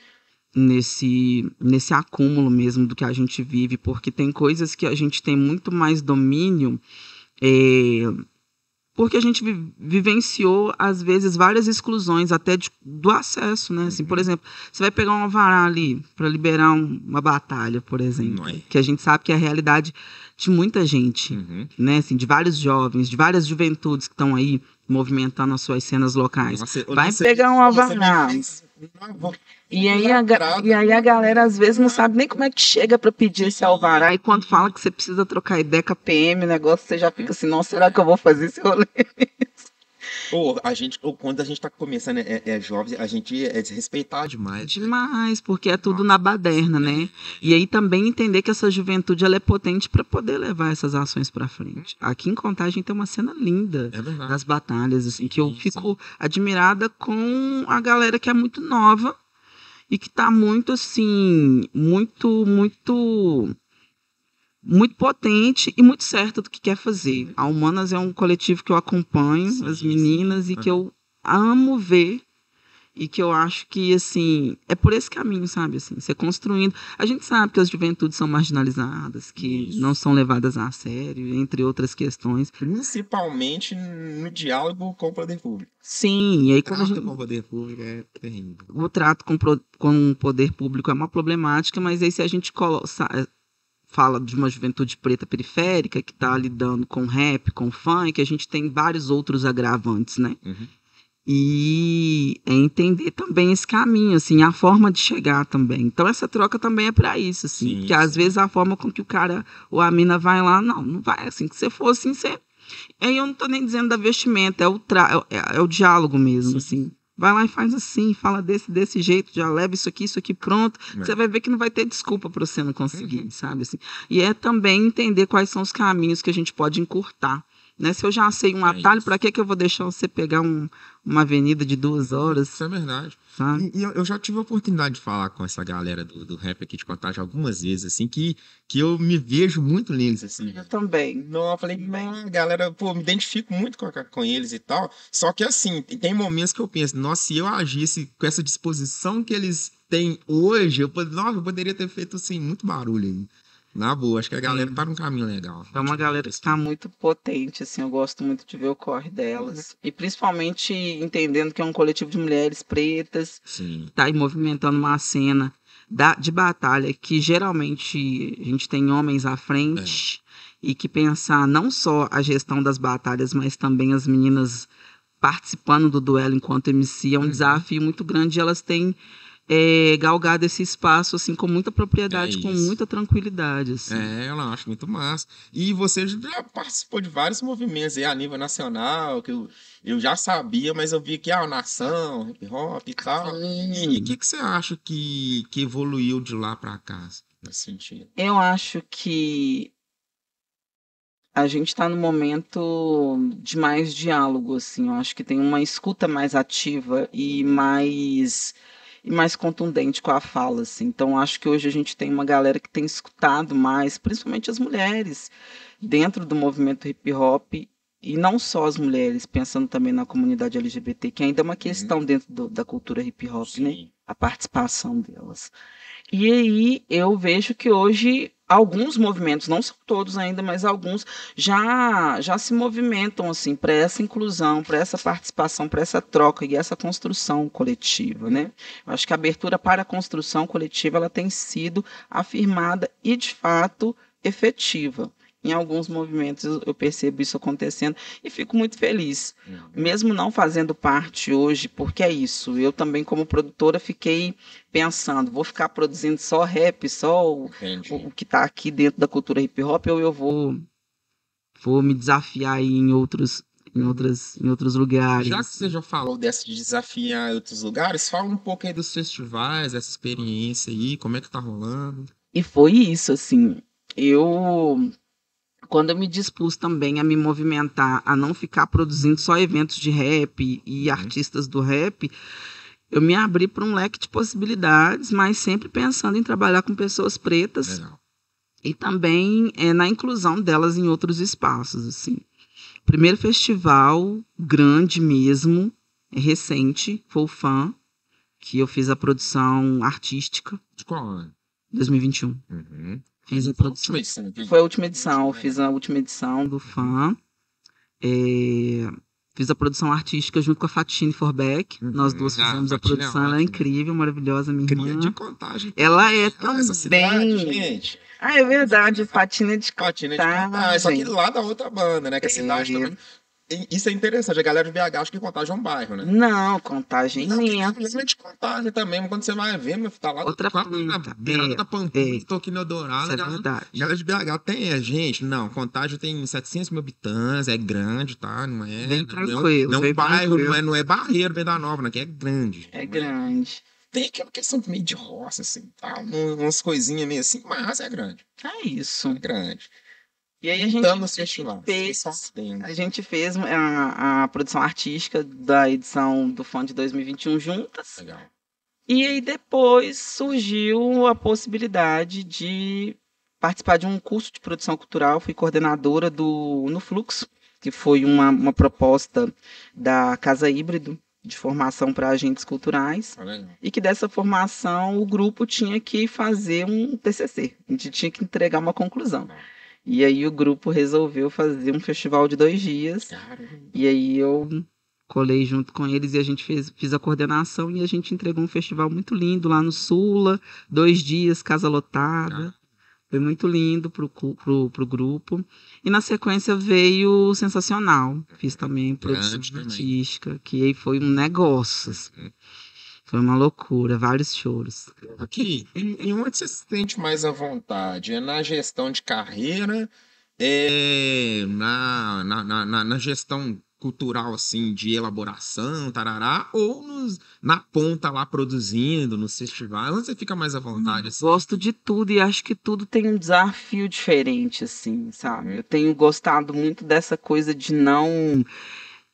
nesse, nesse acúmulo mesmo do que a gente vive, porque tem coisas que a gente tem muito mais domínio, é, porque a gente vi- vivenciou, às vezes, várias exclusões até de- do acesso, né? Assim, por exemplo, você vai pegar um alvará ali para liberar um- uma batalha, por exemplo,
é?
que a gente sabe que é a realidade de muita gente
Uhum.
né, assim, de vários jovens, de várias juventudes que estão aí movimentando as suas cenas locais.
Nossa,
Vai
você-
pegar um
Você
alvará. E aí, a, e aí a galera às vezes não sabe nem como é que chega para pedir esse alvará. E quando fala que você precisa trocar ideia com a PM, o negócio, você já fica assim, nossa, será que eu vou fazer esse rolê?
Pô, a gente, ou quando a gente tá começando, é, é jovem, a gente é desrespeitado demais.
Demais, porque é tudo na baderna, né? E aí também entender que essa juventude ela é potente para poder levar essas ações para frente. Aqui em Contagem tem uma cena linda.
É
das batalhas, assim, que eu fico admirada com a galera que é muito nova e que tá muito assim, muito, muito muito potente e muito certa do que quer fazer. A Humanas é um coletivo que eu acompanho, as meninas, e que eu amo ver e que eu acho que assim é por esse caminho, sabe? Assim, ser construindo. A gente sabe que as juventudes são marginalizadas, que
Isso.
não são levadas a sério, entre outras questões.
Principalmente no diálogo com o poder público.
Sim, e aí quando a
Trato
gente
com o poder público é terrível.
o trato com, pro- com o poder público é uma problemática, mas aí se a gente colo- sa- eh, fala de uma juventude preta periférica que está lidando com rap, com funk, a gente tem vários outros agravantes, né?
Uhum.
E é entender também esse caminho, assim, a forma de chegar também. Então essa troca também é para isso, assim,
Sim,
porque às
sim.
vezes a forma com que o cara ou a mina vai lá, não, não vai assim, que você for assim, você Aí eu não tô nem dizendo da vestimenta, é o, tra... é, é o diálogo mesmo, assim. Vai lá e faz assim, fala desse, desse jeito, já leva isso aqui, isso aqui pronto.
É.
Você vai ver que não vai ter desculpa para você não conseguir, sabe? Assim. E é também entender quais são os caminhos que a gente pode encurtar. Né? Se eu já sei um
É
atalho, para que, que eu vou deixar você pegar um- uma avenida de duas horas,
Isso é verdade.
sabe?
E, e eu, eu já tive a oportunidade de falar com essa galera do, do rap aqui de contagem algumas vezes, assim, que, que eu me vejo muito neles, assim.
Eu também.
Não, eu falei, "Não, galera, pô, me identifico muito com, com eles e tal. Só que assim,
Tem momentos que eu penso, nossa, se eu agisse com essa disposição que eles têm hoje, eu, nossa, eu poderia ter feito, assim, muito barulho aí. Na boa, acho que a galera tá num caminho legal.
É uma galera que está muito potente, assim, eu gosto muito de ver o corre delas. E principalmente entendendo que é um coletivo de mulheres pretas,
Sim.
tá aí movimentando uma cena da, de batalha que geralmente a gente tem homens à frente e que pensar não só a gestão das batalhas, mas também as meninas participando do duelo enquanto MC é um
Uhum.
desafio muito grande e elas têm é, galgado esse espaço assim com muita propriedade,
É
com muita tranquilidade. Assim.
É, eu acho muito massa. E você já participou de vários movimentos aí a nível nacional, que eu, eu já sabia, mas eu vi que ah, nação, hip hop e tal. E o que, que você acha que, que evoluiu de lá pra cá?
Nesse sentido.
Eu acho que a gente está no momento de mais diálogo, assim. Eu acho que tem uma escuta mais ativa e mais e mais contundente com a fala, assim. Então, acho que hoje a gente tem uma galera que tem escutado mais, principalmente as mulheres, dentro do movimento hip hop e não só as mulheres, pensando também na comunidade LGBT, que ainda é uma questão dentro do- da cultura hip hop, né?
Sim.
a participação delas. E aí eu vejo que hoje alguns movimentos, não são todos ainda, mas alguns já já se movimentam assim para essa inclusão, para essa participação, para essa troca e essa construção coletiva, né? Eu acho que a abertura para a construção coletiva ela tem sido afirmada e de fato efetiva. Em alguns movimentos eu- percebo isso acontecendo e fico muito feliz
Uhum.
mesmo não fazendo parte hoje, porque é isso. Eu também, como produtora, fiquei pensando: vou ficar produzindo só rap, só o, o que está aqui dentro da cultura hip hop, ou eu vou, vou me desafiar aí em outros, em outras, em outros lugares.
Já que você já falou
dessa de desafiar outros lugares, fala um pouco aí do
dos festivais, essa experiência aí, como é que tá rolando?
E foi isso, assim. Eu. Quando eu me dispus também a me movimentar, a não ficar produzindo só eventos de rap e artistas do rap, eu me abri para um leque de possibilidades, mas sempre pensando em trabalhar com pessoas pretas
Legal.
e também é, na inclusão delas em outros espaços, assim. Primeiro festival grande mesmo, é recente, foi o FAM, que eu fiz a produção artística,
De qual ano?
2021.
Uhum.
Fiz a produção.
Última edição, entendi.
Foi a última edição, eu fiz a última edição do FAM. É, Fiz a produção artística junto com a Fatine Forbeck.
Uhum.
Nós duas
Ah,
fizemos a
Fatine é
produção, ela é incrível, maravilhosa, minha
Cria
irmã.
de contagem.
Ela é
Ah, essa cidade,
também.
Gente,
Ah, é verdade, Fatine é de
Patina de
Contagem.
Contagem, só que lá da outra banda, né? Que a
É.
cidade também. Isso é interessante, a galera de BH acha que Contagem é um bairro, né?
Não, contagem
Não,
minha.
é de Contagem também, mas quando você vai ver, mas tá lá.
Outra punta.
beirada
É,
da Pampulha,
é.
estou aqui no Eldorado.
isso é
galera-
verdade.
Galera de BH tem, é, gente, não, Contagem tem 700 mil habitantes, é grande, tá? Não é.
Bem
não é
tranquilo,
Não é um bairro,
tranquilo.
não é, não é barreiro, Venda Nova, né? Que é grande.
É grande.
Tem aquela questão meio de roça, assim, tá? Um- Umas coisinhas meio assim, mas é grande.
É isso.
É grande.
E aí a gente, a gente fez. A gente fez a, a produção artística da edição do FAN de 2021 juntas.
Legal.
E aí depois surgiu a possibilidade de participar de um curso de produção cultural. Fui coordenadora do No Fluxo, que foi uma, uma proposta da Casa Híbrido de formação para agentes culturais.
Tá legal.
E que dessa formação o grupo tinha que fazer um TCC. A gente tinha que entregar uma conclusão. E aí o grupo resolveu fazer um festival de dois dias.
Cara,
E aí eu colei junto com eles e a gente fez fiz a coordenação e a gente entregou um festival muito lindo lá no Sula, dois dias, casa lotada. Foi muito lindo pro, pro, pro grupo. E na sequência veio o Sensacional. Fiz também produção
Grande também.
artística, que aí foi um negócio. assim. Foi uma loucura, vários choros.
Aqui, e, e onde você se
sente mais à vontade? É na gestão de carreira?
é na, na, na, na- gestão cultural, assim, de elaboração, tarará, ou nos, na ponta lá produzindo, nos festivais, onde você fica mais à vontade, assim?
Gosto de tudo e acho que tudo tem um desafio diferente, assim, sabe? Eu tenho gostado muito dessa coisa de não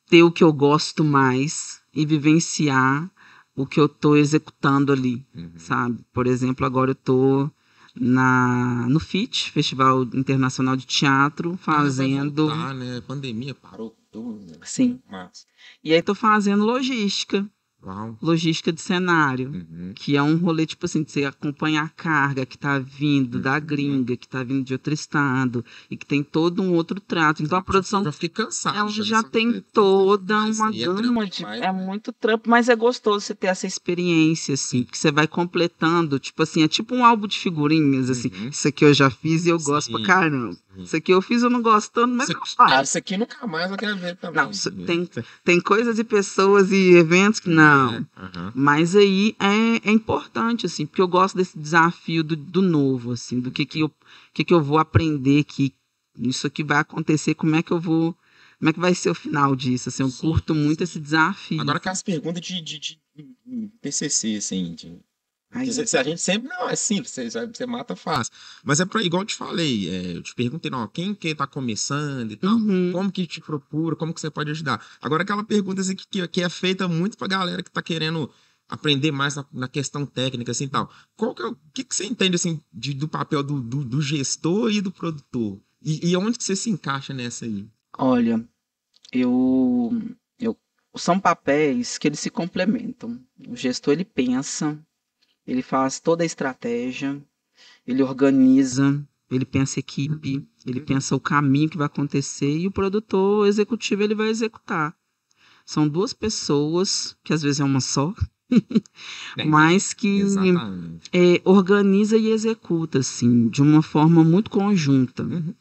ter o que eu gosto mais e vivenciar o que eu tô executando ali,
Uhum.
sabe? Por exemplo, agora eu tô na no FIT, Festival Internacional de Teatro, fazendo,
Vai voltar, né? Pandemia, parou.
Tudo. né?
sim.
Mas,
E aí tô fazendo logística,
Uau.
logística de cenário.
Uhum.
que é um rolê, tipo assim, de você acompanhar a carga que tá vindo da gringa, que tá vindo de outro estado, e que tem todo um outro trato. Então a produção
Já fiquei cansado.
ela já
dessa-
tem toda
Mas
uma
é
gama
trampo
de.
demais,
É
né?
muito trampo, mas é gostoso você ter essa experiência, assim, que você vai completando, tipo assim, é tipo um álbum de figurinhas, assim.
Uhum.
Isso aqui eu já fiz e eu gosto pra
Sim.
caramba. Isso aqui eu fiz, eu não gostando, mas
Isso
eu
aqui-
faço.
Ah, isso aqui nunca mais eu quero ver também.
Não, isso tem, tem coisas e pessoas e eventos que não.
É, aham.
Mas aí é, é importante, assim, porque eu gosto desse desafio do, do novo, assim, do que que eu, que que eu vou aprender que isso aqui vai acontecer, como é que eu vou, como é que vai ser o final disso, assim, eu
Sim,
curto muito esse desafio.
Agora aquelas perguntas de, de, de, de PCC, assim. De...
Aí,
Se- a gente sempre. Não, é simples. Você, você mata fácil.
Mas é pra, igual eu te falei, é, eu te perguntei, não, quem que tá começando e tal,
Uhum.
como que te procura, como que você pode ajudar. Agora, aquela pergunta assim, que, que, que é feita muito pra galera que tá querendo aprender mais na, na questão técnica, assim, tal. Qual que é o que, que você entende, assim, de- do papel do, do, do gestor e do produtor? E, e onde que você se encaixa nessa aí?
Olha, eu, eu são papéis que eles se complementam. O gestor ele pensa, ele faz toda a estratégia, ele organiza, ele pensa equipe, ele pensa o caminho que vai acontecer e o produtor executivo ele vai executar. São duas pessoas, que às vezes é uma só, mas que é, organiza e executa, assim, de uma forma muito conjunta.
Uhum.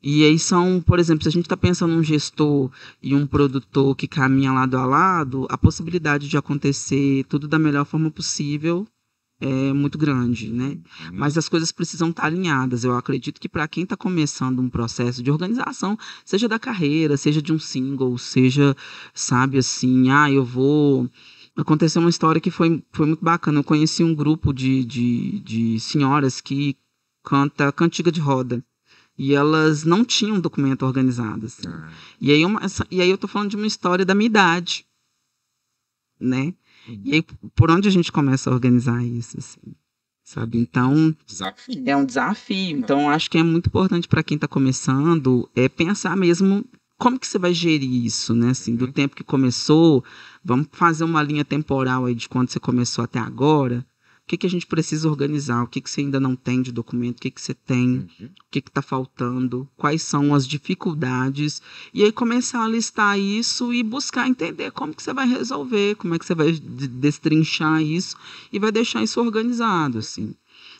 E aí são, por exemplo, se a gente está pensando num gestor e um produtor que caminha lado a lado, a possibilidade de acontecer tudo da melhor forma possível é muito grande, né? Mas as coisas precisam estar alinhadas. Eu acredito que para quem está começando um processo de organização, seja da carreira, seja de um single, seja, sabe, assim, ah, eu vou. Aconteceu uma história que foi, foi muito bacana. Eu conheci um grupo de, de, de senhoras que canta cantiga de roda. E elas não tinham um documento organizado. Assim.
Ah,
E, aí uma- e aí eu tô falando de uma história da minha idade. Né? E aí, por onde a gente começa a organizar isso, assim? Sabe? Então,
Desafio.
é um desafio. Então, acho que é muito importante para quem está começando é pensar mesmo como que você vai gerir isso, né? Assim, do
Uhum.
tempo que começou, vamos fazer uma linha temporal aí de quando você começou até agora. O que, que a gente precisa organizar? O que, que você ainda não tem de documento? O que, que você tem?
uhum.
o que está faltando, quais são as dificuldades, e aí começar a listar isso e buscar entender como que você vai resolver, como é que você vai de- destrinchar isso e vai deixar isso organizado, assim.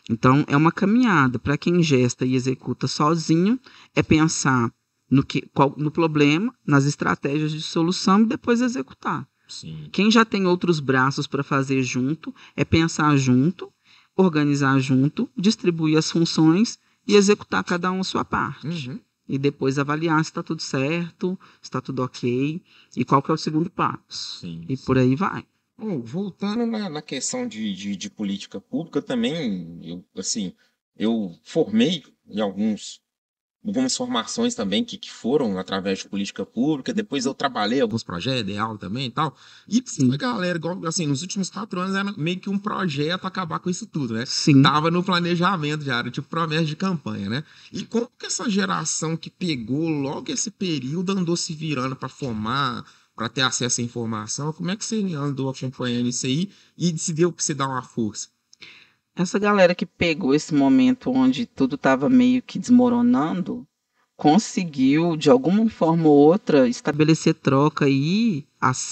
Então, é uma caminhada. Para quem gesta e executa sozinho, é pensar no, que, qual, no problema, nas estratégias de solução e depois executar.
Sim.
Quem já tem outros braços para fazer junto, é pensar junto, organizar junto, distribuir as funções e executar cada um a sua parte.
Uhum.
E depois avaliar se está tudo certo, se está tudo ok e qual que é o segundo passo.
Sim.
E por aí vai.
Bom, voltando na, na questão de, de, de política pública, também, eu, assim, eu formei em alguns, algumas formações também que, que foram através de política pública, depois eu trabalhei alguns
projetos, dei aula também e tal. E
Sim.
a galera, igual, assim, nos últimos quatro anos era meio que um projeto acabar com isso tudo, né?
Sim.
Tava no planejamento já, era tipo promessa de campanha, né? E como que essa geração que pegou logo esse período andou se virando para formar, para ter acesso à informação, como é que você andou acompanhando isso aí e decidiu que você dar uma força?
Essa galera que pegou esse momento onde tudo estava meio que desmoronando, conseguiu, de alguma forma ou outra, estabelecer troca e,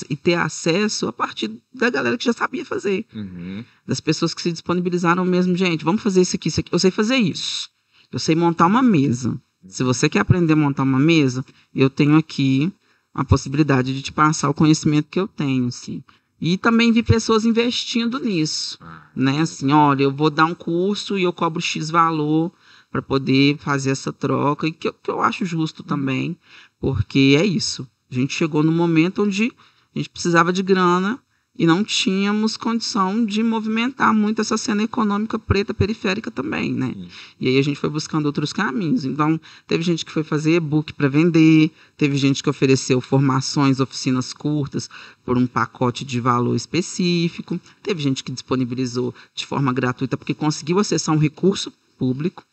e ter acesso a partir da galera que já sabia fazer.
Uhum.
das pessoas que se disponibilizaram mesmo, gente, vamos fazer isso aqui, isso aqui. Eu sei fazer isso. Eu sei montar uma mesa. Se você quer aprender a montar uma mesa, eu tenho aqui a possibilidade de te passar o conhecimento que eu tenho, assim. E também vi pessoas investindo nisso,
Ah,
né? Assim, olha, eu vou dar um curso e eu cobro X valor para poder fazer essa troca, e que, eu- que eu acho justo também, porque é isso. A gente chegou num momento onde a gente precisava de grana e não tínhamos condição de movimentar muito essa cena econômica preta periférica também, né? E aí a gente foi buscando outros caminhos. Então, teve gente que foi fazer e-book para vender, teve gente que ofereceu formações, oficinas curtas por um pacote de valor específico, teve gente que disponibilizou de forma gratuita porque conseguiu acessar um recurso público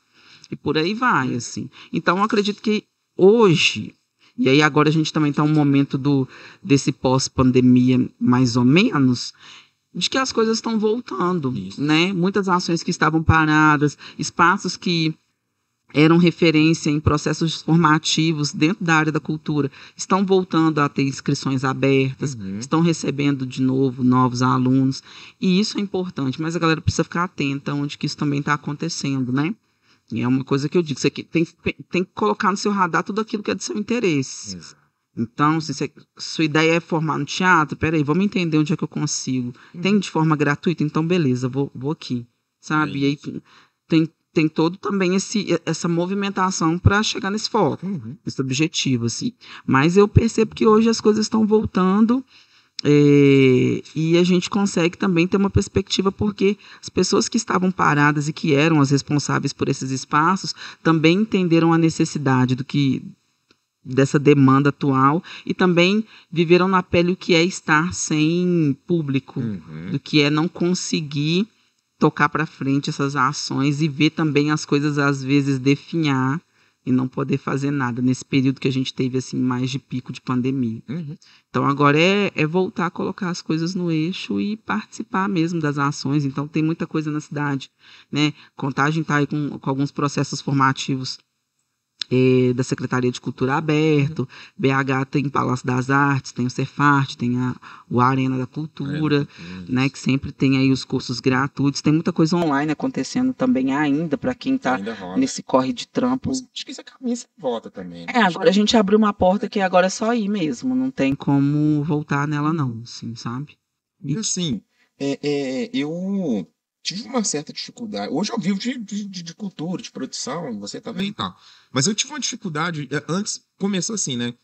e por aí vai, assim. Então, eu acredito que hoje e aí agora a gente também está um momento do desse pós-pandemia, mais ou menos, de que as coisas estão voltando,
Isso.
né? Muitas ações que estavam paradas, espaços que eram referência em processos formativos dentro da área da cultura, estão voltando a ter inscrições abertas,
Uhum.
estão recebendo de novo novos alunos, e isso é importante, mas a galera precisa ficar atenta onde que isso também está acontecendo, né? E é uma coisa que eu digo, você tem, tem que colocar no seu radar tudo aquilo que é de seu interesse. Exato. Então, se você, sua ideia é formar no teatro, peraí, vamos entender onde é que eu consigo. Uhum. Tem de forma gratuita? Então, beleza, vou, vou aqui, sabe? É e aí tem, tem todo também esse, essa movimentação para chegar nesse foco, uhum. nesse objetivo, assim. Mas eu percebo que hoje as coisas estão voltando é, e a gente consegue também ter uma perspectiva porque as pessoas que estavam paradas e que eram as responsáveis por esses espaços também entenderam a necessidade do que dessa demanda atual e também viveram na pele o que é estar sem público, uhum. do que é não conseguir tocar para frente essas ações e ver também as coisas às vezes definhar e não poder fazer nada nesse período que a gente teve assim mais de pico de pandemia. Uhum. Então agora é, é, voltar a colocar as coisas no eixo e participar mesmo das ações. Então tem muita coisa na cidade, né? Contagem está aí com, com alguns processos formativos é, da Secretaria de Cultura aberto. BH tem Palácio das Artes, tem o Cefarte, tem a, o Arena da Cultura, é, né, que sempre tem aí os cursos gratuitos, tem muita coisa online acontecendo também ainda, para quem está nesse corre de trampo.
Acho que isso caminho você volta também.
Né? É, agora a gente abriu uma porta que agora é só ir mesmo, não tem como voltar nela não, assim, sabe?
E assim, é, é, eu tive uma certa dificuldade. Hoje eu vivo de, de, de cultura, de produção, você também tá.
Mas eu tive uma dificuldade. É, antes começou assim, né?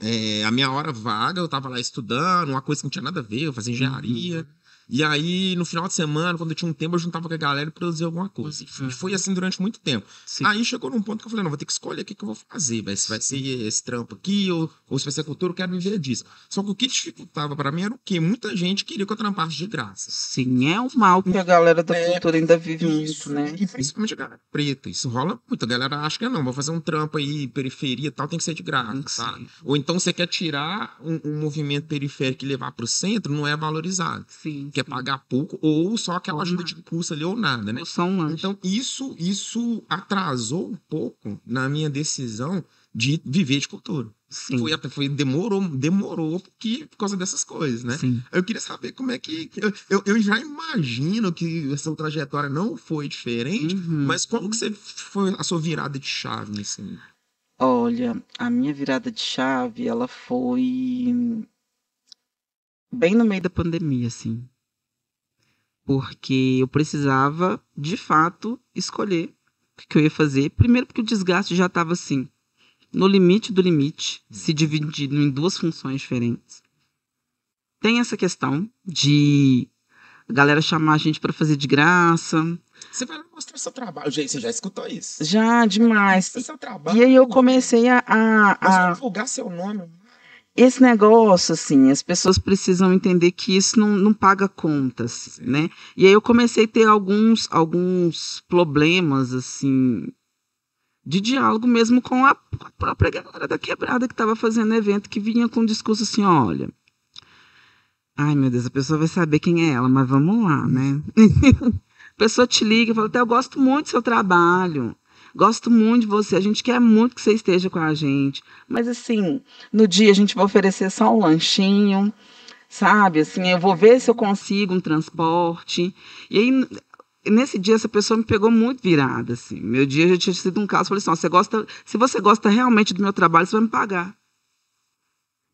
É, a minha hora vaga, eu tava lá estudando, uma coisa que não tinha nada a ver, eu fazia engenharia. Uhum. E aí, no final de semana, quando eu tinha um tempo, eu juntava com a galera e produzia alguma coisa. E foi assim durante muito tempo. Sim. Aí chegou num ponto que eu falei, não, vou ter que escolher o que, que eu vou fazer. Vai, se vai ser esse trampo aqui, ou, ou se vai ser cultura, eu quero viver disso. Só que o que dificultava para mim era o quê? Muita gente queria que eu trampasse de graça.
Sim, é um mal que a galera da é, cultura ainda vive isso, muito, né?
E principalmente a galera preta. Isso rola muito. A galera acha que não, vou fazer um trampo aí, periferia e tal, tem que ser de graça, sabe? Ou então você quer tirar um, um movimento periférico e levar para o centro, não é valorizado. Sim. Quer pagar pouco ou só aquela ajuda de custo ali ou nada, né?
Só um.
Então isso isso atrasou um pouco na minha decisão de viver de cultura. Sim. Foi, foi, demorou, demorou porque, por causa dessas coisas, né? Sim. Eu queria saber como é que. Eu, eu, já imagino que essa trajetória não foi diferente, uhum. mas como que você foi a sua virada de chave nesse.
Olha, a minha virada de chave, ela foi bem no meio da pandemia, assim porque eu precisava, de fato, escolher o que eu ia fazer. Primeiro, porque o desgaste já estava assim, no limite do limite, se dividindo em duas funções diferentes. Tem essa questão de a galera chamar a gente para fazer de graça.
Você vai mostrar seu trabalho. Você já escutou isso?
Já, demais. Seu trabalho. E aí eu comecei a. a,
a... divulgar seu nome
esse negócio, assim, as pessoas precisam entender que isso não, não paga contas, Sim. né? E aí eu comecei a ter alguns, alguns problemas, assim, de diálogo mesmo com a própria galera da quebrada que estava fazendo evento, que vinha com um discurso assim, olha, ai meu Deus, a pessoa vai saber quem é ela, mas vamos lá, né? a pessoa te liga e fala, até eu gosto muito do seu trabalho, Gosto muito de você, a gente quer muito que você esteja com a gente. Mas assim, no dia a gente vai oferecer só um lanchinho, sabe? Assim, eu vou ver se eu consigo um transporte. E aí nesse dia essa pessoa me pegou muito virada assim. Meu dia já tinha sido um caso, eu falei assim, você gosta, se você gosta realmente do meu trabalho, você vai me pagar.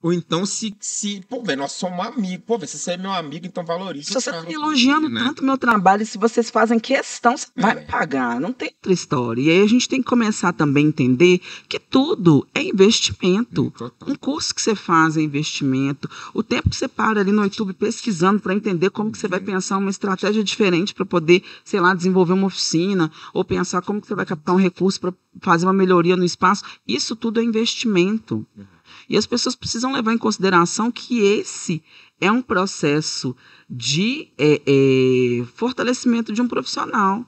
Ou então, se, se pô, velho, nós somos amigos. Pô, velho, se você é meu amigo, então valorize.
Se você está elogiando né? tanto o meu trabalho, se vocês fazem questão, você é. vai me pagar. Não tem outra história. E aí a gente tem que começar também a entender que tudo é investimento. um curso que você faz é investimento. O tempo que você para ali no YouTube pesquisando para entender como que você vai pensar uma estratégia diferente para poder, sei lá, desenvolver uma oficina, ou pensar como que você vai captar um recurso para fazer uma melhoria no espaço, isso tudo é investimento. Uhum. E as pessoas precisam levar em consideração que esse é um processo de é, é, fortalecimento de um profissional.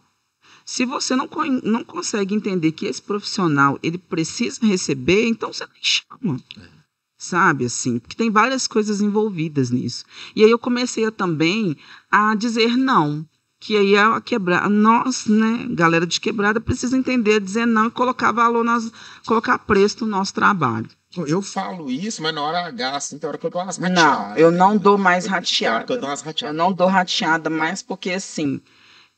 Se você não, não consegue entender que esse profissional ele precisa receber, então você nem chama. É. Sabe, assim, porque tem várias coisas envolvidas nisso. E aí eu comecei a, também a dizer não que aí a quebrada, nós, né, galera de quebrada, precisa entender, dizer não e colocar valor, nas, colocar preço no nosso trabalho.
Eu falo isso, mas na hora H, assim, tem hora que eu dou umas
rateadas. Não, eu não dou mais rateada. Eu, dou umas rateadas. eu não dou rateada mais porque, assim,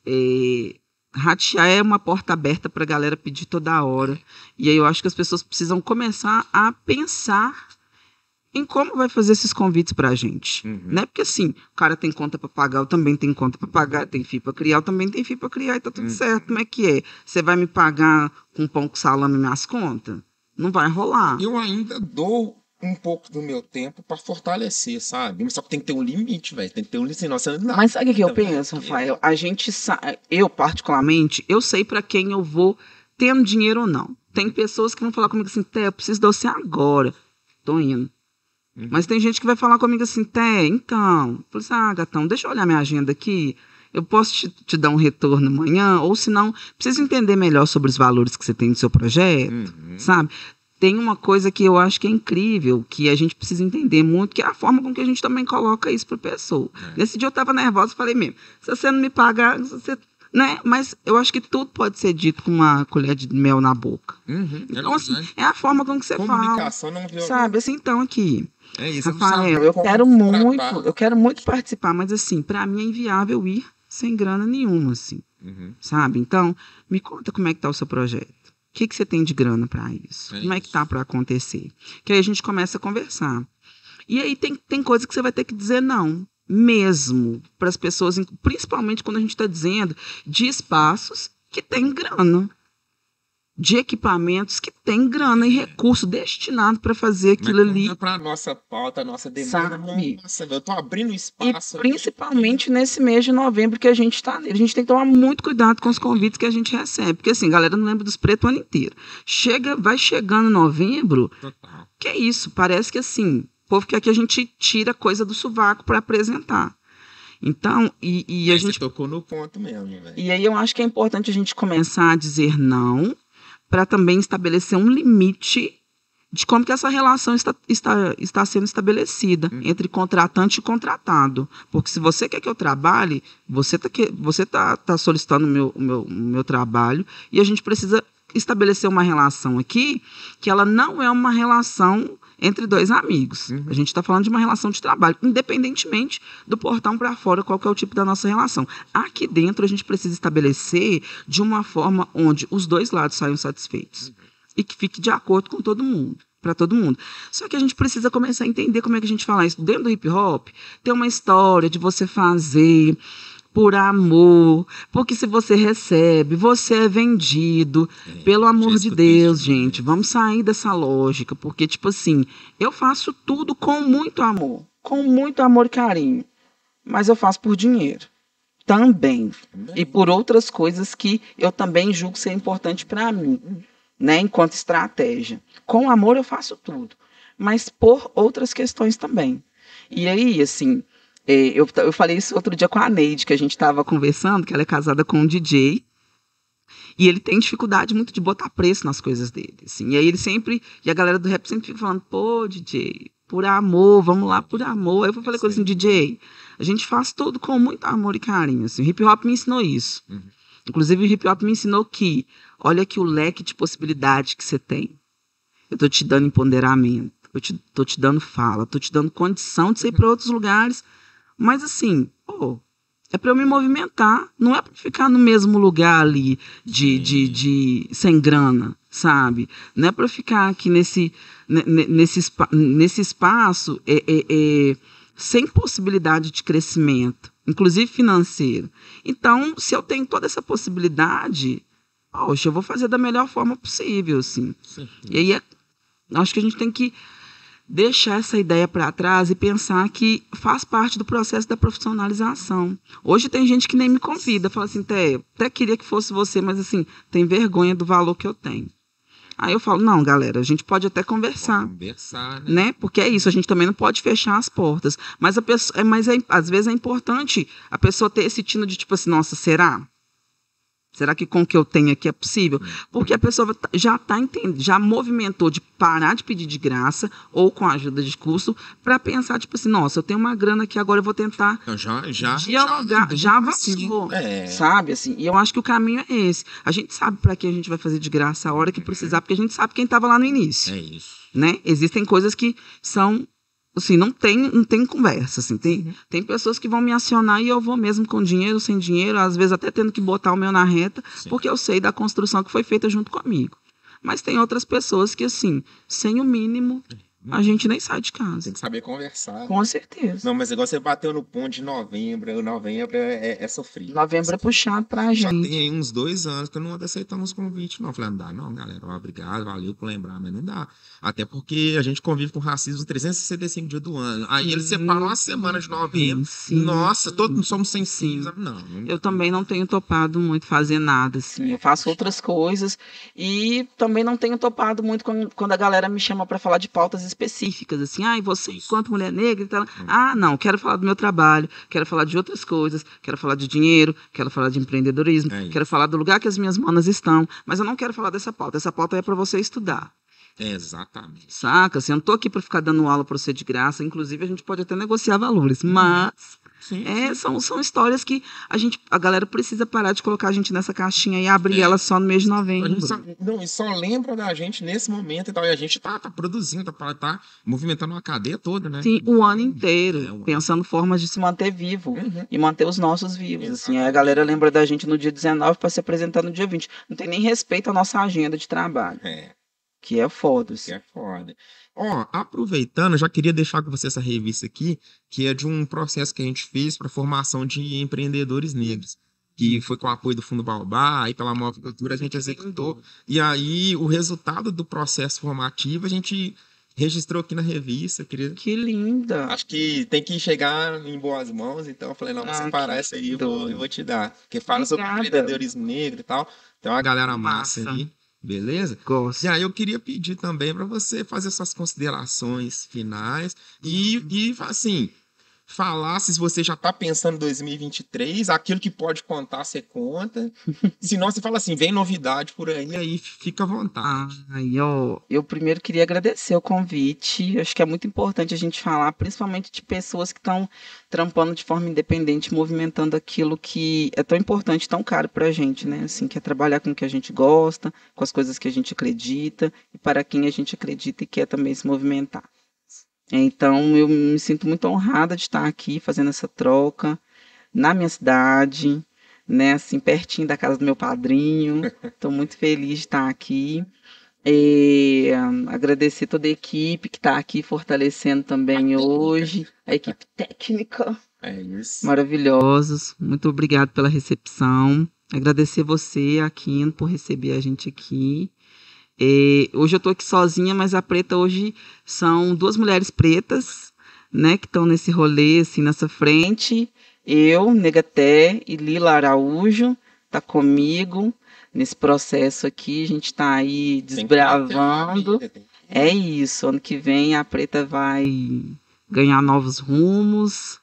é, ratear é uma porta aberta para a galera pedir toda hora. E aí eu acho que as pessoas precisam começar a pensar em como vai fazer esses convites para a gente.
Uhum.
Né? Porque assim, o cara tem conta para pagar, eu também tenho conta para pagar, tem FII para criar, eu também tenho FII para criar, e tá tudo
Uhum.
certo. Como é que é? Você vai me pagar com pão com salame minhas contas? Não vai rolar.
Eu ainda dou um pouco do meu tempo pra fortalecer, sabe? Mas só que tem que ter um limite, velho. Tem que ter um limite. você não-
Mas sabe o que eu
Também.
penso, Rafael? A gente sa... eu particularmente, eu sei para quem eu vou tendo dinheiro ou não. Tem pessoas que vão falar comigo assim, Té, eu preciso de você agora. Tô indo.
Uhum.
Mas tem gente que vai falar comigo assim, Té, então. Eu falei assim, ah, gatão, deixa eu olhar minha agenda aqui. Eu posso te, te dar um retorno amanhã, ou se não, preciso entender melhor sobre os valores que você tem no seu projeto,
Uhum.
sabe? Tem uma coisa que eu acho que é incrível, que a gente precisa entender muito, que é a forma com que a gente também coloca isso para pessoa.
É.
Nesse dia eu tava nervosa, falei mesmo, se você não me pagar, você, né? Mas eu acho que tudo pode ser dito com uma colher de mel na boca.
Uhum, é
Então, assim,
verdade.
é a forma com que você fala.
Comunicação não violenta.
Sabe, assim, então aqui,
É isso. eu não
Rafael, eu
como
quero muito, eu quero muito participar, mas assim, para mim é inviável ir sem grana nenhuma, assim,
Uhum.
sabe? Então, me conta como é que tá o seu projeto. O que, que você tem de grana para isso?
É
como é que
isso.
tá para acontecer? Que aí a gente começa a conversar. E aí tem, tem coisa que você vai ter que dizer não, mesmo, para as pessoas, principalmente quando a gente está dizendo de espaços que tem grana. De equipamentos que tem grana e recurso destinado para fazer aquilo
Mas
ali.
conta pra
Nossa pauta, nossa demanda.
Sabe?
Nossa, eu tô abrindo
E
espaço. aqui.
principalmente nesse mês de novembro que a gente está nele. A gente tem que tomar muito cuidado com os convites que a gente recebe. Porque assim, galera não lembra dos pretos o ano inteiro. Chega, vai chegando novembro,
Total.
que é isso? Parece que assim, o povo quer que a gente tira coisa do sovaco para apresentar. Então, e, e a gente
tocou no ponto mesmo, velho.
e aí eu acho que é importante a gente começar a dizer não, para também estabelecer um limite de como que essa relação está, está, está sendo estabelecida entre contratante e contratado. Porque se você quer que eu trabalhe, você está você tá, tá solicitando o meu, o meu, o meu trabalho e a gente precisa estabelecer uma relação aqui que ela não é uma relação entre dois amigos. A gente está falando de uma relação de trabalho, independentemente do portão para fora, qual que é o tipo da nossa relação. Aqui dentro a gente precisa estabelecer de uma forma onde os dois lados saiam satisfeitos e que fique de acordo com todo mundo. Para todo mundo. Só que a gente precisa começar a entender como é que a gente fala isso. Dentro do hip hop, tem uma história de você fazer por amor, porque se você recebe, você é vendido. Pelo amor de Deus,
isso também.
gente, vamos sair dessa lógica, porque tipo assim, eu faço tudo com muito amor, com muito amor e carinho, mas eu faço por dinheiro também e por outras coisas que eu também julgo ser importante para mim, né, enquanto estratégia. Com amor eu faço tudo, mas por outras questões também. E aí, assim, é, eu, t- eu falei isso outro dia com a Neide, que a gente estava conversando, que ela é casada com um DJ. E ele tem dificuldade muito de botar preço nas coisas dele. Assim. E aí ele sempre. E a galera do rap sempre fica falando, pô, DJ, por amor, vamos lá por amor. Aí eu falei com assim, DJ, a gente faz tudo com muito amor e carinho. Assim. O hip hop me ensinou isso. Inclusive, o hip hop me ensinou que, olha que o leque de possibilidade que você tem. Eu tô te dando empoderamento, eu te, tô te dando fala, tô te dando condição de você ir para outros lugares. Mas assim, pô, é para eu me movimentar, não é para ficar no mesmo lugar ali de, de, de sem grana, sabe? Não é para ficar aqui nesse, ne- ne- nesse, nesse espaço é, é, é, sem possibilidade de crescimento, inclusive financeiro. Então, se eu tenho toda essa possibilidade, poxa, eu vou fazer da melhor forma possível, assim. E aí, é- acho que a gente tem que deixar essa ideia para trás e pensar que faz parte do processo da profissionalização. Hoje tem gente que nem me convida, fala assim, Té, até queria que fosse você, mas assim, tem vergonha do valor que eu tenho. Aí eu falo, não, galera, a gente pode até conversar
Conversar, né?
né? Porque é isso, a gente também não pode fechar as portas. Mas, a pessoa, é, mas é, às vezes é importante a pessoa ter esse tino de tipo assim, nossa, será? Será que com o que eu tenho aqui é possível? Porque a pessoa tá- já está entendendo, já movimentou de parar de pedir de graça ou com a ajuda de custo para pensar, tipo assim, nossa, eu tenho uma grana aqui, agora eu vou tentar
já, já,
dialogar,
já,
já avançou,
É.
sabe? Assim, e eu acho que o caminho é esse. A gente sabe para que a gente vai fazer de graça a hora que precisar, porque a gente sabe quem estava lá no início
É isso.
né? Existem coisas que são assim, não tem, não tem conversa, assim, tem, uhum. tem pessoas que vão me acionar e eu vou mesmo com dinheiro, sem dinheiro, às vezes até tendo que botar o meu na reta, Sim. porque eu sei da construção que foi feita junto comigo. Mas tem outras pessoas que, assim, sem o mínimo, a gente nem sai de casa.
Tem que saber conversar.
Com certeza.
Não, mas igual você bateu no ponto de novembro. Novembro é, é, é sofrido.
Novembro é puxado pra
Já
gente.
tem uns dois anos que eu não aceitamos convite, não. Falei, não dá, não, galera. Obrigado, valeu por lembrar, mas não dá. Até porque a gente convive com racismo 365 dias do ano. Aí eles separam uma semana de novembro. Sim, Nossa, todos somos sensíveis. Não, não.
Eu também não tenho topado muito fazer nada, assim. Eu faço outras coisas. E também não tenho topado muito quando, quando a galera me chama para falar de pautas específicas, assim, ah, e você, enquanto mulher negra, então, ah, não, quero falar do meu trabalho, quero falar de outras coisas, quero falar de dinheiro, quero falar de empreendedorismo, é quero falar do lugar que as minhas manas estão, mas eu não quero falar dessa pauta. Essa pauta é para você estudar.
exatamente.
Saca? Assim, eu não tô aqui para ficar dando aula para você de graça. Inclusive, a gente pode até negociar valores, uhum. mas Sim, é, São, são histórias que a gente, a galera precisa parar de colocar a gente nessa caixinha e abrir é. ela só no mês de novembro.
Só, não, e só lembra da gente nesse momento e tal. E a gente tá, tá produzindo, tá, tá movimentando uma cadeia toda, né?
Sim, o ano inteiro, é, pensando formas de se manter vivo uhum. e manter os nossos vivos. Assim, a galera lembra da gente no dia 19 para se apresentar no dia 20. Não tem nem respeito à nossa agenda de trabalho.
É.
Que é foda.
Que é foda.
Ó, aproveitando, já queria deixar com você essa revista aqui, que é de um processo que a gente fez para formação de empreendedores negros. Que foi com o apoio do Fundo Baobá e pela Móvel Cultura a gente executou. E aí, o resultado do processo formativo a gente registrou aqui na revista. Queria...
Que linda!
Acho que tem que chegar em boas mãos, então eu falei, não, vou ah, separar essa aí, eu vou, eu vou te dar. Porque fala Obrigada. sobre empreendedorismo negro e tal. Tem uma galera massa, massa. aí. Beleza?
Gosto.
E aí eu queria pedir também para você fazer suas considerações finais e, e assim, falar se você já está pensando em 2023, aquilo que pode contar, você conta. Senão você fala assim, vem novidade por aí, aí fica à vontade.
Ah, eu, eu primeiro queria agradecer o convite. Acho que é muito importante a gente falar, principalmente de pessoas que estão trampando de forma independente, movimentando aquilo que é tão importante, tão caro para a gente, né? Assim, que é trabalhar com o que a gente gosta, com as coisas que a gente acredita e para quem a gente acredita e quer também se movimentar. Então, eu me sinto muito honrada de estar aqui fazendo essa troca na minha cidade, né, assim, pertinho da casa do meu padrinho. Estou muito feliz de estar aqui. E, um, agradecer toda a equipe que está aqui fortalecendo também a hoje, a equipe técnica.
É isso.
Maravilhosos. Muito obrigado pela recepção. Agradecer você, Aquino, por receber a gente aqui. E hoje eu estou aqui sozinha, mas a preta hoje são duas mulheres pretas, né, que estão nesse rolê, assim, nessa frente. Eu, Negaté e Lila Araújo, tá comigo nesse processo aqui. A gente está aí desbravando. É isso. Ano que vem a preta vai ganhar novos rumos,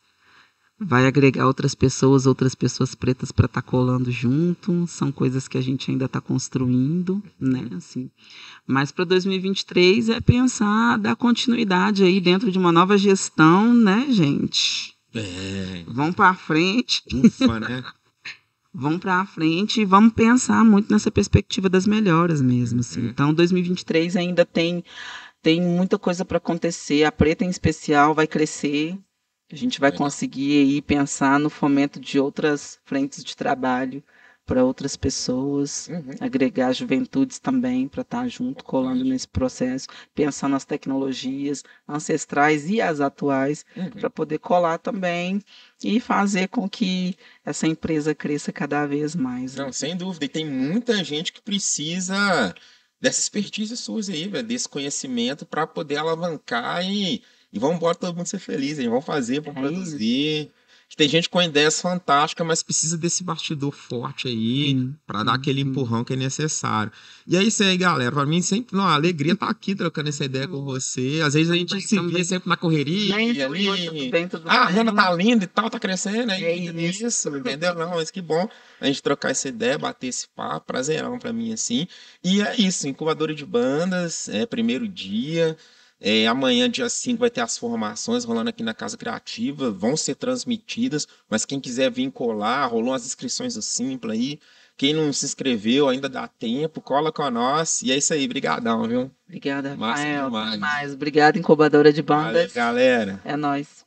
vai agregar outras pessoas, outras pessoas pretas para estar tá colando junto. São coisas que a gente ainda está construindo, né? Assim. Mas para 2023 é pensar dar continuidade aí dentro de uma nova gestão, né, gente?
É.
Vamos para frente.
Ufa, né?
vamos para frente e vamos pensar muito nessa perspectiva das melhoras mesmo, assim. Uhum. Então, 2023 ainda tem tem muita coisa para acontecer. A preta em especial vai crescer, a gente vai conseguir aí pensar no fomento de outras frentes de trabalho para outras pessoas, uhum. agregar juventudes também para estar tá junto, colando nesse processo, pensar nas tecnologias ancestrais e as atuais, uhum. para poder colar também e fazer com que essa empresa cresça cada vez mais.
Não, sem dúvida. E tem muita gente que precisa dessa expertise sua aí, desse conhecimento para poder alavancar e e vamos embora todo mundo ser feliz, hein? Vamos fazer, vamos é produzir. Tem gente com ideias fantásticas, mas precisa desse bastidor forte aí para dar aquele empurrão que é necessário. E é isso aí, galera. Para mim, sempre, não, a alegria tá aqui trocando essa ideia com você. Às vezes a gente se vê sempre na correria.
Bem, ali.
ah, a Rana tá linda e tal, tá crescendo. É isso, entendeu? Não, mas que bom a gente trocar essa ideia, bater esse papo. Prazerão para mim, assim. E é isso, incubadora de bandas, é primeiro dia. É, amanhã, dia 5, vai ter as formações rolando aqui na Casa Criativa, vão ser transmitidas, mas quem quiser vir colar, rolou as inscrições do Simpla aí.
Quem não se inscreveu, ainda dá tempo, cola com nós. E é isso aí, brigadão, viu?
Obrigada,
Massa
Rafael.
demais.
demais. Obrigada, incubadora de
Valeu,
bandas.
galera.
É nóis.